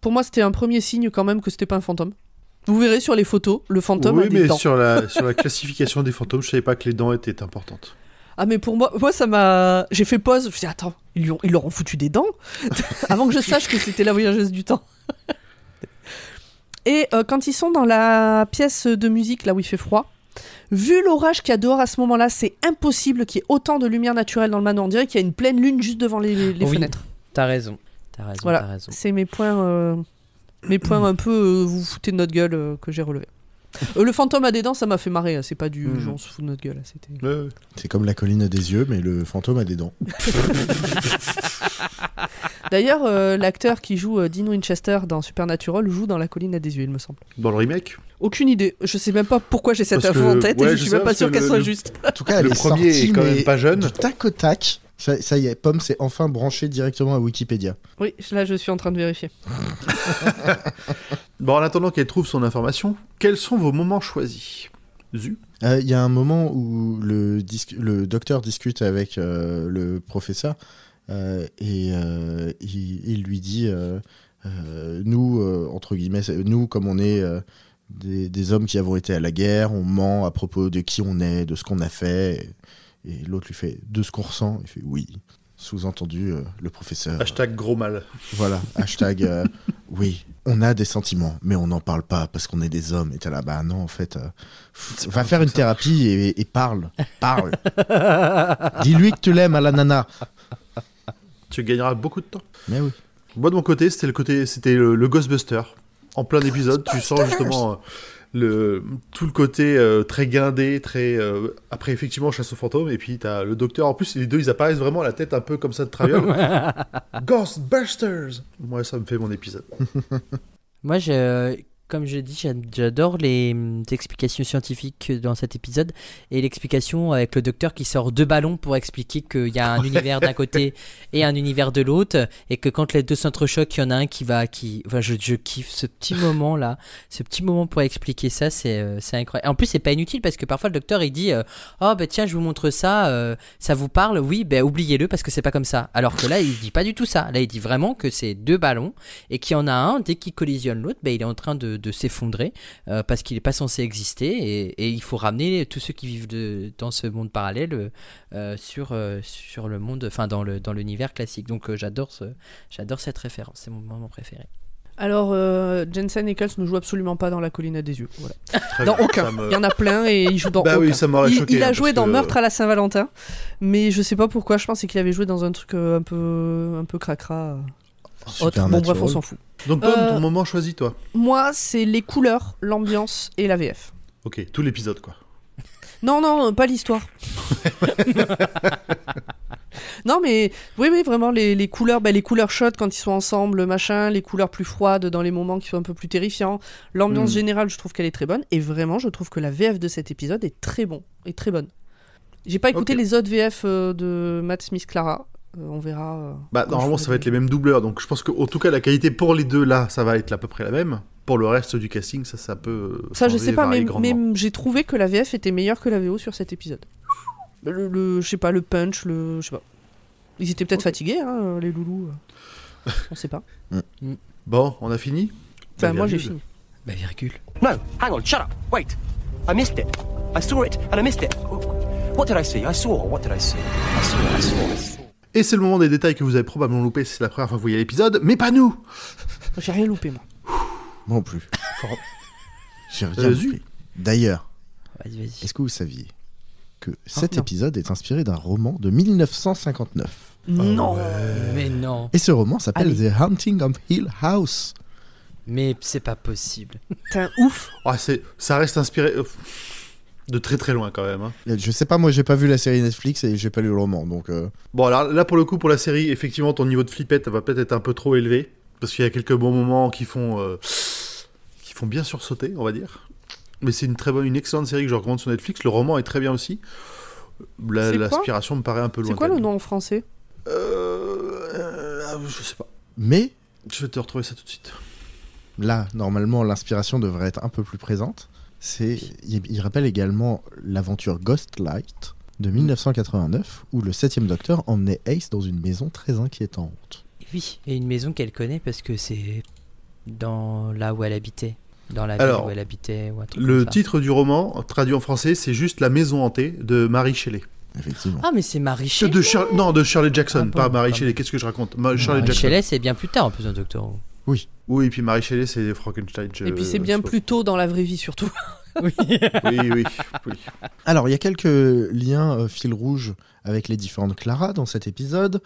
Pour moi, c'était un premier signe quand même que c'était pas un fantôme. Vous verrez sur les photos, le fantôme oui, a des mais dents. sur la, sur la classification des fantômes, je savais pas que les dents étaient importantes. Ah mais pour moi, moi ça m'a, j'ai fait pause. Je me suis dit attends, ils, lui ont- ils leur ont foutu des dents? Avant que je sache que c'était la voyageuse du temps. Et euh, quand ils sont dans la pièce de musique là où il fait froid, vu l'orage qu'il y a dehors à ce moment-là, c'est impossible qu'il y ait autant de lumière naturelle dans le manoir. On dirait qu'il y a une pleine lune juste devant les, les Oui. fenêtres. T'as raison. T'as raison, Voilà. raison. C'est mes points, euh, mes points un peu euh, vous foutez de notre gueule euh, que j'ai relevé. Euh, le fantôme a des dents, ça m'a fait marrer. là. C'est pas du genre on se fout de notre gueule. C'était. C'est comme la colline a des yeux, mais le fantôme a des dents. D'ailleurs, euh, l'acteur qui joue euh, Dean Winchester dans Supernatural joue dans La colline à des yeux, il me semble. Dans le remake Aucune idée. Je sais même pas pourquoi j'ai cette Parce info que- en tête ouais, et je je suis sais, même pas sûr que qu'elle le- soit le- juste. En tout cas, elle Le est premier est sortie, quand mais même pas jeune. Du tac au tac. Ça, ça y est, Pomme s'est enfin branché directement à Wikipédia. Oui, là je suis en train de vérifier. Bon, en attendant qu'elle trouve son information, quels sont vos moments choisis? Zu? Euh, Il y a un moment où le, dis- le docteur discute avec euh, le professeur et euh, il, il lui dit euh, euh, Nous, euh, entre guillemets, nous, comme on est euh, des, des hommes qui avons été à la guerre, on ment à propos de qui on est, de ce qu'on a fait. Et, et l'autre lui fait De ce qu'on ressent Il fait Oui. Sous-entendu, euh, le professeur. Hashtag gros mal. Voilà, hashtag euh, oui, on a des sentiments, mais on n'en parle pas parce qu'on est des hommes. Et t'es là, bah non, en fait, euh, pff, va faire une thérapie et, et parle, parle. Dis-lui que tu l'aimes à la nana. Tu gagneras beaucoup de temps. Mais oui. Moi, de mon côté, c'était le côté, c'était le, le Ghostbuster. En plein épisode, tu sens justement euh, le, tout le côté euh, très guindé, très. euh, après, effectivement, chasse aux fantômes, et puis t'as le docteur. En plus, les deux, ils apparaissent vraiment la tête un peu comme ça de traviole. Ghostbusters Moi, ça me fait mon épisode. Moi, je, comme je dis, j'a- j'adore les hum, explications scientifiques dans cet épisode et l'explication avec le docteur qui sort deux ballons pour expliquer qu'il y a un univers d'un côté et un univers de l'autre et que quand les deux s'entrechoquent, il y en a un qui va, qui, enfin, je, je kiffe ce petit moment là, ce petit moment pour expliquer ça, c'est, euh, incroyable. En plus, c'est pas inutile parce que parfois le docteur il dit, euh, oh ben tiens, je vous montre ça, euh, ça vous parle, oui, ben oubliez-le parce que c'est pas comme ça. Alors que là, il dit pas du tout ça. Là, il dit vraiment que c'est deux ballons et qu'il y en a un, dès qu'il collisionne l'autre, ben, il est en train de, de s'effondrer euh, parce qu'il n'est pas censé exister et, et il faut ramener tous ceux qui vivent de, dans ce monde parallèle euh, sur, euh, sur le monde, enfin dans le dans l'univers classique. Donc euh, j'adore ce, j'adore cette référence, c'est mon moment préféré. Alors, euh, Jensen Ackles ne joue absolument pas dans La colline à des yeux. Voilà. Dans bien, aucun. me- Il y en a plein et il joue dans Bah aucun. oui, ça m'aurait il, choqué, il a hein, joué dans que- Meurtre à la Saint-Valentin, mais je sais pas pourquoi. Je pensais qu'il avait joué dans un truc un peu, un peu cracra. Euh, autre. Bon, bref, on s'en fout. Donc, Pomme, Euh, ton moment choisi, toi Moi, c'est les couleurs, l'ambiance et la VF. Ok, tout l'épisode, quoi. Non, non, euh, pas l'histoire. non, mais oui, oui, vraiment, les, les couleurs, bah, les couleurs chaudes quand ils sont ensemble, machin, les couleurs plus froides dans les moments qui sont un peu plus terrifiants. L'ambiance Mm. générale, je trouve qu'elle est très bonne. Et vraiment, je trouve que la VF de cet épisode est très bon, est très bonne. J'ai pas écouté les autres VF euh, de Matt Smith Clara. Euh, on verra. euh, Bah, normalement, ça va être les mêmes doubleurs, donc je pense qu'en tout cas, la qualité pour les deux là, ça va être à peu près la même. Pour le reste du casting, ça, ça peut. Ça, je sais pas, mais, j'ai trouvé que la VF était meilleure que la VO sur cet épisode. Le, le- je sais pas, le punch, le. Je sais pas. Ils étaient peut-être fatigués, hein, les loulous. euh. On sait pas. Bon, on a fini? Enfin, La moi, j'ai fini. Bah virgule. No, hang on, shut up. Wait. I missed it. I saw it and I missed it. What did I see? I saw. What did I see? I saw. I saw. Et c'est le moment des détails que vous avez probablement loupé si c'est la première fois que vous voyez l'épisode, mais pas nous J'ai rien loupé, moi. Moi non plus. J'ai rien Vas-y. compris. D'ailleurs, Vas-y, vas-y. est-ce que vous saviez que cet non. épisode est inspiré d'un roman de 1959 non Mais non. Et ce roman s'appelle Allez. The Haunting of Hill House. Mais c'est pas possible. T'es un ouf. Ah, c'est, ça reste inspiré euh, de très très loin quand même. hein. Je sais pas, moi j'ai pas vu la série Netflix et j'ai pas lu le roman, donc euh, Bon, alors là pour le coup, pour la série, effectivement, ton niveau de flippette va peut-être être un peu trop élevé. Parce qu'il y a quelques bons moments qui font, euh, qui font bien sursauter, on va dire. Mais c'est une très bonne, une excellente série que je recommande sur Netflix. Le roman est très bien aussi. L'aspiration me paraît un peu loin. C'est quoi le nom en français? Euh, euh, Je sais pas. mais Je vais te retrouver ça tout de suite. là, normalement, l'inspiration devrait être un peu plus présente. C'est, il, il rappelle également l'aventure Ghostlight de 1989, où le septième docteur emmenait Ace dans une maison très inquiétante. Oui, et une maison qu'elle connaît parce que c'est dans là où elle habitait. Dans la ville où elle habitait ou un truc Le comme ça. titre du roman, traduit en français, c'est juste La maison hantée de Marie Shelley. Effectivement. Ah, mais c'est Marie De Shelley. Non, de Shirley Jackson, Ah bon, pas Marie. Shelley. Qu'est-ce que je raconte? Ma- Shirley Marie Jackson. Shelley, c'est bien plus tard en plus un Doctor Who. Oui. Oui, et puis Marie Shelley, c'est Frankenstein. je- Et puis c'est bien plus tôt dans la vraie vie, surtout. Oui, oui, oui. Alors, il y a quelques liens euh, fil rouge avec les différentes Clara dans cet épisode.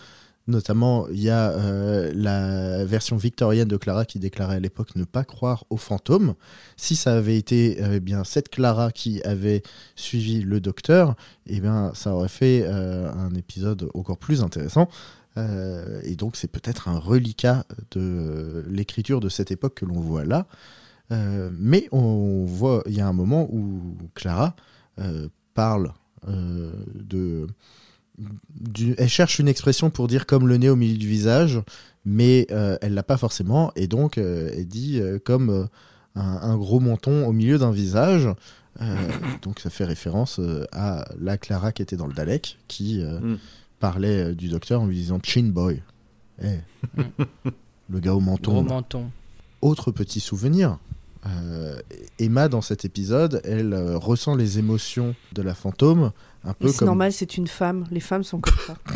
Notamment, il y a euh, la version victorienne de Clara qui déclarait à l'époque ne pas croire aux fantômes. Si ça avait été euh, eh bien cette Clara qui avait suivi le docteur, eh bien, ça aurait fait euh, un épisode encore plus intéressant. Euh, et donc, c'est peut-être un reliquat de l'écriture de cette époque que l'on voit là. Euh, mais on voit, il y a un moment où Clara euh, parle de. elle cherche une expression pour dire comme le nez au milieu du visage, mais elle l'a pas forcément, et donc elle dit comme un, gros menton au milieu d'un visage. Donc ça fait référence à la Clara qui était dans le Dalek, qui Mm. Parlait euh, du docteur en lui disant Chin Boy. Eh, le gars au menton. Menton. Autre petit souvenir. euh, Emma, dans cet épisode, elle euh, ressent les émotions de la fantôme, un peu Mais c'est comme. normal, c'est une femme. Les femmes sont comme ça.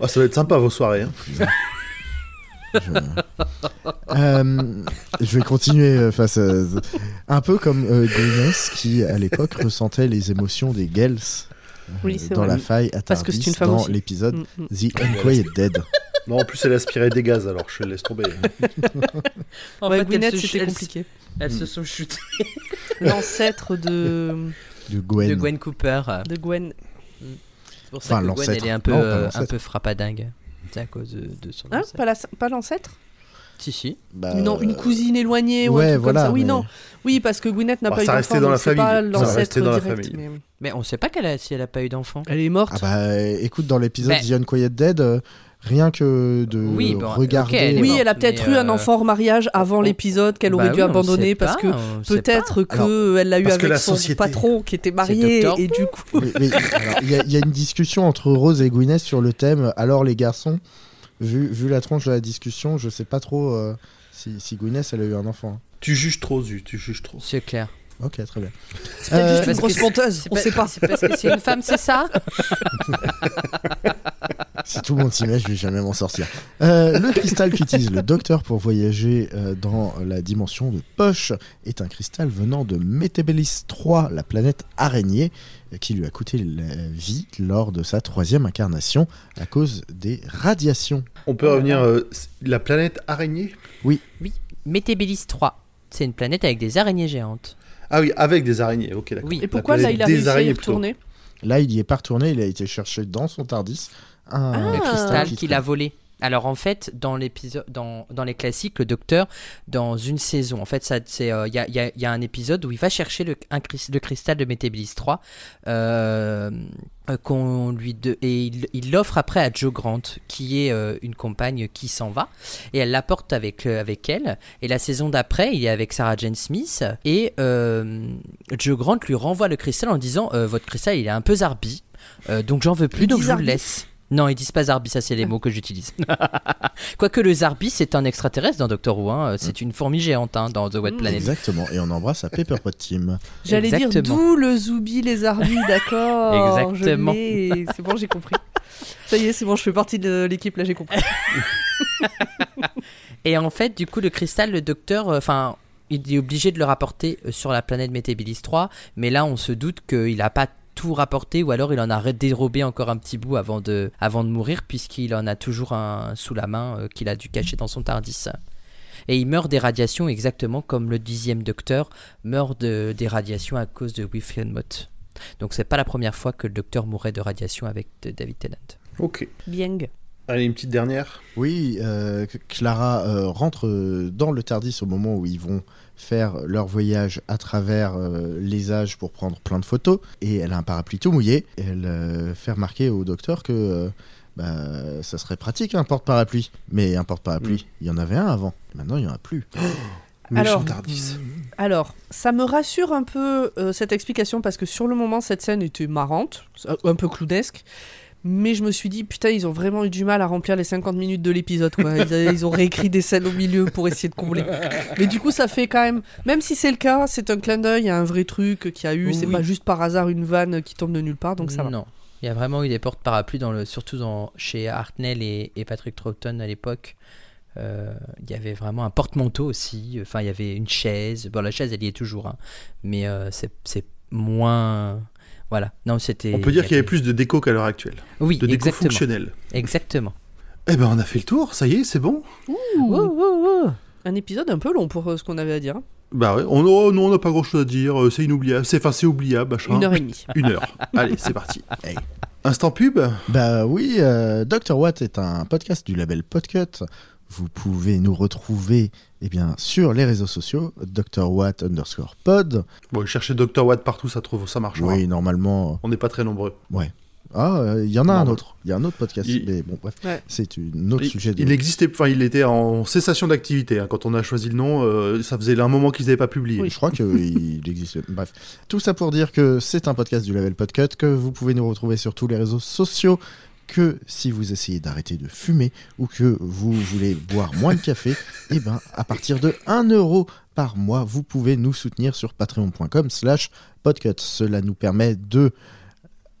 Ah, ça va être sympa vos soirées. hein. Je... Euh, je vais continuer face à... Un peu comme euh, Gwyneth, qui, à l'époque, ressentait les émotions des Gels Oui, dans vrai. la faille à Parce que c'est Tardis, une femme dans aussi. l'épisode Mm, mm. The Unquiet Dead. Non, en plus, elle aspirait des gaz, alors je laisse tomber. En ouais, fait, Gwyneth, c'était compliqué. Elles se sont shootées. L'ancêtre de, De Gwen. De Gwen Cooper. de Gwen. C'est pour Enfin, ça que Gwen, l'ancêtre. elle est un peu, Non, un peu frappadingue. C'est à cause de, de son Hein, ancêtre. pas la- pas l'ancêtre? Si, si. Bah, Non, une cousine éloignée ou ouais, un truc voilà, comme ça. Oui, mais- non. Oui, parce que Gwyneth n'a Bah, pas eu d'enfant. dans la pas famille. Ça l'ancêtre restait dans la famille. mais- Mais on sait pas qu'elle a, si elle a pas eu d'enfant. Elle est morte. Ah bah écoute, dans l'épisode Mais- The Unquiet Dead, euh, rien que de Oui, bon, regarder. elle oui, morte, elle a peut-être eu un euh, enfant hors mariage avant on- l'épisode qu'elle aurait Bah dû oui, on abandonner parce pas, que peut-être pas. que elle l'a eu avec la son patron qui était marié et du coup. Il y a une discussion entre Rose et Gwyneth sur le thème. Alors les garçons, vu, vu la tronche de la discussion, je sais pas trop euh, si, si Gwyneth elle a eu un enfant. tu juges trop, Zu, tu juges trop. C'est clair. Ok, très bien. C'est peut-être Euh, juste une parce grosse que on pas- sait pas. C'est parce que c'est une femme, c'est ça? Si tout le monde s'y met, je vais jamais m'en sortir. Euh, le cristal qu'utilise le docteur pour voyager euh, dans la dimension de poche est un cristal venant de Métébelis 3, la planète araignée, euh, qui lui a coûté la vie lors de sa troisième incarnation à cause des radiations. On peut revenir. euh, la planète araignée? Métébelis 3. C'est une planète avec des araignées géantes. Ah oui, avec des araignées, ok, d'accord. Oui. Et pourquoi là il a des réussi à y retourner Là, il y est pas retourné, il a été cherché dans son Tardis Ah. Le cristal qui qu'il a volé. Alors en fait, dans l'épisode, dans, dans les classiques, le docteur, dans une saison, en fait, ça, c'est, euh, il y, a, il y a- y a un épisode où il va chercher le, un, cris- le cristal de Métébilis 3, euh, euh, qu'on lui de, et il l'offre après à Joe Grant, qui est euh, une compagne qui s'en va, et elle l'apporte avec, euh, avec elle. Et la saison d'après, il est avec Sarah Jane Smith, et euh, Joe Grant lui renvoie le cristal en disant euh, Votre cristal, il est un peu zarbi, euh, donc j'en veux plus, donc je vous le laisse. Non, ils disent pas Zarbi, ça c'est les mots que j'utilise. Quoique le Zarbi, c'est un extraterrestre dans Doctor Who, hein. c'est une fourmi géante hein, dans The Wet. Planet. Exactement, et on embrasse à Pepperpot Team. J'allais dire d'où le Zoubi les Arbis, d'accord. Exactement. C'est bon, j'ai compris. Ça y est, c'est bon, je fais partie de l'équipe, là j'ai compris. Et en fait, du coup, le cristal, le docteur, euh, enfin, il est obligé de le rapporter euh, sur la planète Métébilis 3, mais là, on se doute qu'il n'a pas tout rapporté, ou alors il en a dérobé encore un petit bout avant de, avant de mourir, puisqu'il en a toujours un sous la main euh, qu'il a dû cacher dans son Tardis. Et il meurt des radiations exactement comme le dixième docteur meurt de, des radiations à cause de Mott. Donc c'est pas la première fois que le docteur mourrait de radiation avec de David Tennant. Ok. Bien. Allez, une petite dernière. Oui, euh, Clara euh, rentre dans le Tardis au moment où ils vont faire leur voyage à travers euh, les âges pour prendre plein de photos. Et elle a un parapluie tout mouillé. Elle euh, fait remarquer au docteur que euh, bah, ça serait pratique un porte-parapluie. Mais un porte-parapluie, il y en avait un avant. Maintenant, il n'y en a plus. Méchant Alors. Alors, ça me rassure un peu euh, cette explication parce que sur le moment, cette scène était marrante, un peu clownesque. Mais je me suis dit, putain, ils ont vraiment eu du mal à remplir les 50 minutes de l'épisode. quoi. Ils, ils ont réécrit des scènes au milieu pour essayer de combler. Mais du coup, ça fait quand même. Même si c'est le cas, c'est un clin d'œil, il y a un vrai truc qu'il y a eu. C'est Oui. pas juste par hasard une vanne qui tombe de nulle part, donc ça va. Non. Il y a vraiment eu des porte-parapluies, dans le, surtout dans, chez Hartnell et, et Patrick Troughton à l'époque. Euh, il y avait vraiment un porte-manteau aussi. Enfin, il y avait une chaise. Bon, la chaise, elle y est toujours. hein. Mais euh, c'est c'est moins. Voilà. Non, c'était. On peut dire qu'il y avait plus de déco qu'à l'heure actuelle. Oui, De déco exactement. fonctionnelle. Exactement. Eh ben, on a fait le tour, ça y est, c'est bon. Un épisode un peu long pour euh, ce qu'on avait à dire. Bah ouais, on, oh, non, on n'a pas grand chose à dire, euh, c'est inoubliable, c'est enfin, c'est oubliable, machin. Une heure et demie. Une heure. Allez, c'est parti. Hey. Instant pub Bah oui, euh, Dr. Watt est un podcast du label Podcut. Vous pouvez nous retrouver eh bien, sur les réseaux sociaux, Dr. Watt underscore pod. Bon, chercher Dr. Watt partout, ça, trouve, ça marche. Oui, normalement. On n'est pas très nombreux. Ah, euh, il y en a un autre. Il y a un autre podcast. Il- Mais bon, bref, Ouais. c'est un autre Il, sujet. De... il existait, enfin, il était en cessation d'activité. hein. Quand on a choisi le nom, euh, ça faisait un moment qu'ils n'avaient pas publié. Je crois qu'il existe. Bref. Tout ça pour dire que c'est un podcast du label Podcut, que vous pouvez nous retrouver sur tous les réseaux sociaux, que si vous essayez d'arrêter de fumer ou que vous voulez boire moins de café, et ben à partir de 1 euro par mois, vous pouvez nous soutenir sur patreon.com slash podcut. Cela nous permet de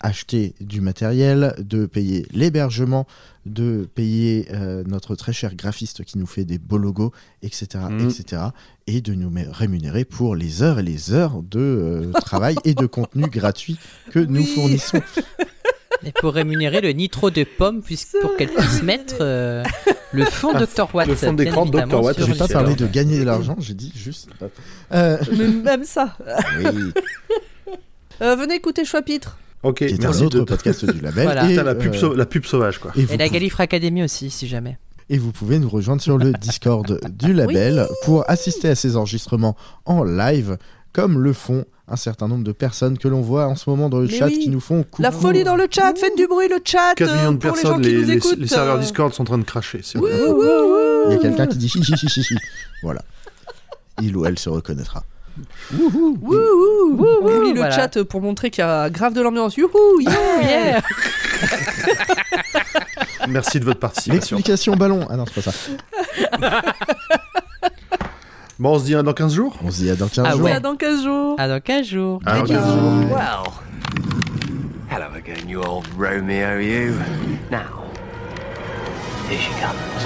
acheter du matériel, de payer l'hébergement, de payer euh, notre très cher graphiste qui nous fait des beaux logos, etc., etc., et de nous rémunérer pour les heures et les heures de euh, travail et de contenu gratuit que nous fournissons. Et pour rémunérer le nitro de pomme, puisque, pour qu'elle puisse mettre euh, le fond Ah, Dr. Watt. le fond d'écran de Dr. Watt, n'ai pas parlé de gagner de l'argent, j'ai dit juste. Euh, Mais même ça. oui, Euh, venez écouter Choix-Pitre. Ok, qui est un autre de... podcast du label. Voilà. Et, la, pub euh, la pub sauvage, quoi. Et la pouvez- Galifre Academy aussi, si jamais. Et vous pouvez nous rejoindre sur le Discord du label pour assister à ces enregistrements en live, comme le font un certain nombre de personnes que l'on voit en ce moment dans le Mais chat oui. qui nous font coucou. La folie dans le chat, faites du bruit le chat 4 euh, millions de pour personnes, les gens qui les, nous les- écoutent. les serveurs euh. Discord sont en train de cracher. Il y a quelqu'un qui dit hi hi hi hi hi. Voilà. Il ou elle se reconnaîtra. Wouh, wouh, wouh. On oublie le Voilà. chat pour montrer qu'il y a grave de l'ambiance. Youhou, yeah. Merci de votre participation. L'explication ballon. Ah non, c'est pas ça. Bon, on se dit hein, dans 15 jours On se dit à dans 15 Ah jours. ouais. À dans 15 jours. À dans 15 jours. Ah, Bye, ok. bye. Well, hello again, you old Romeo, you. Now, here she comes.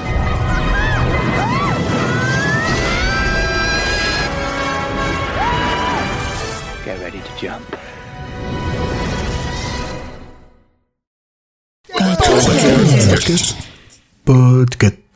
Get ready to jump. Podcast.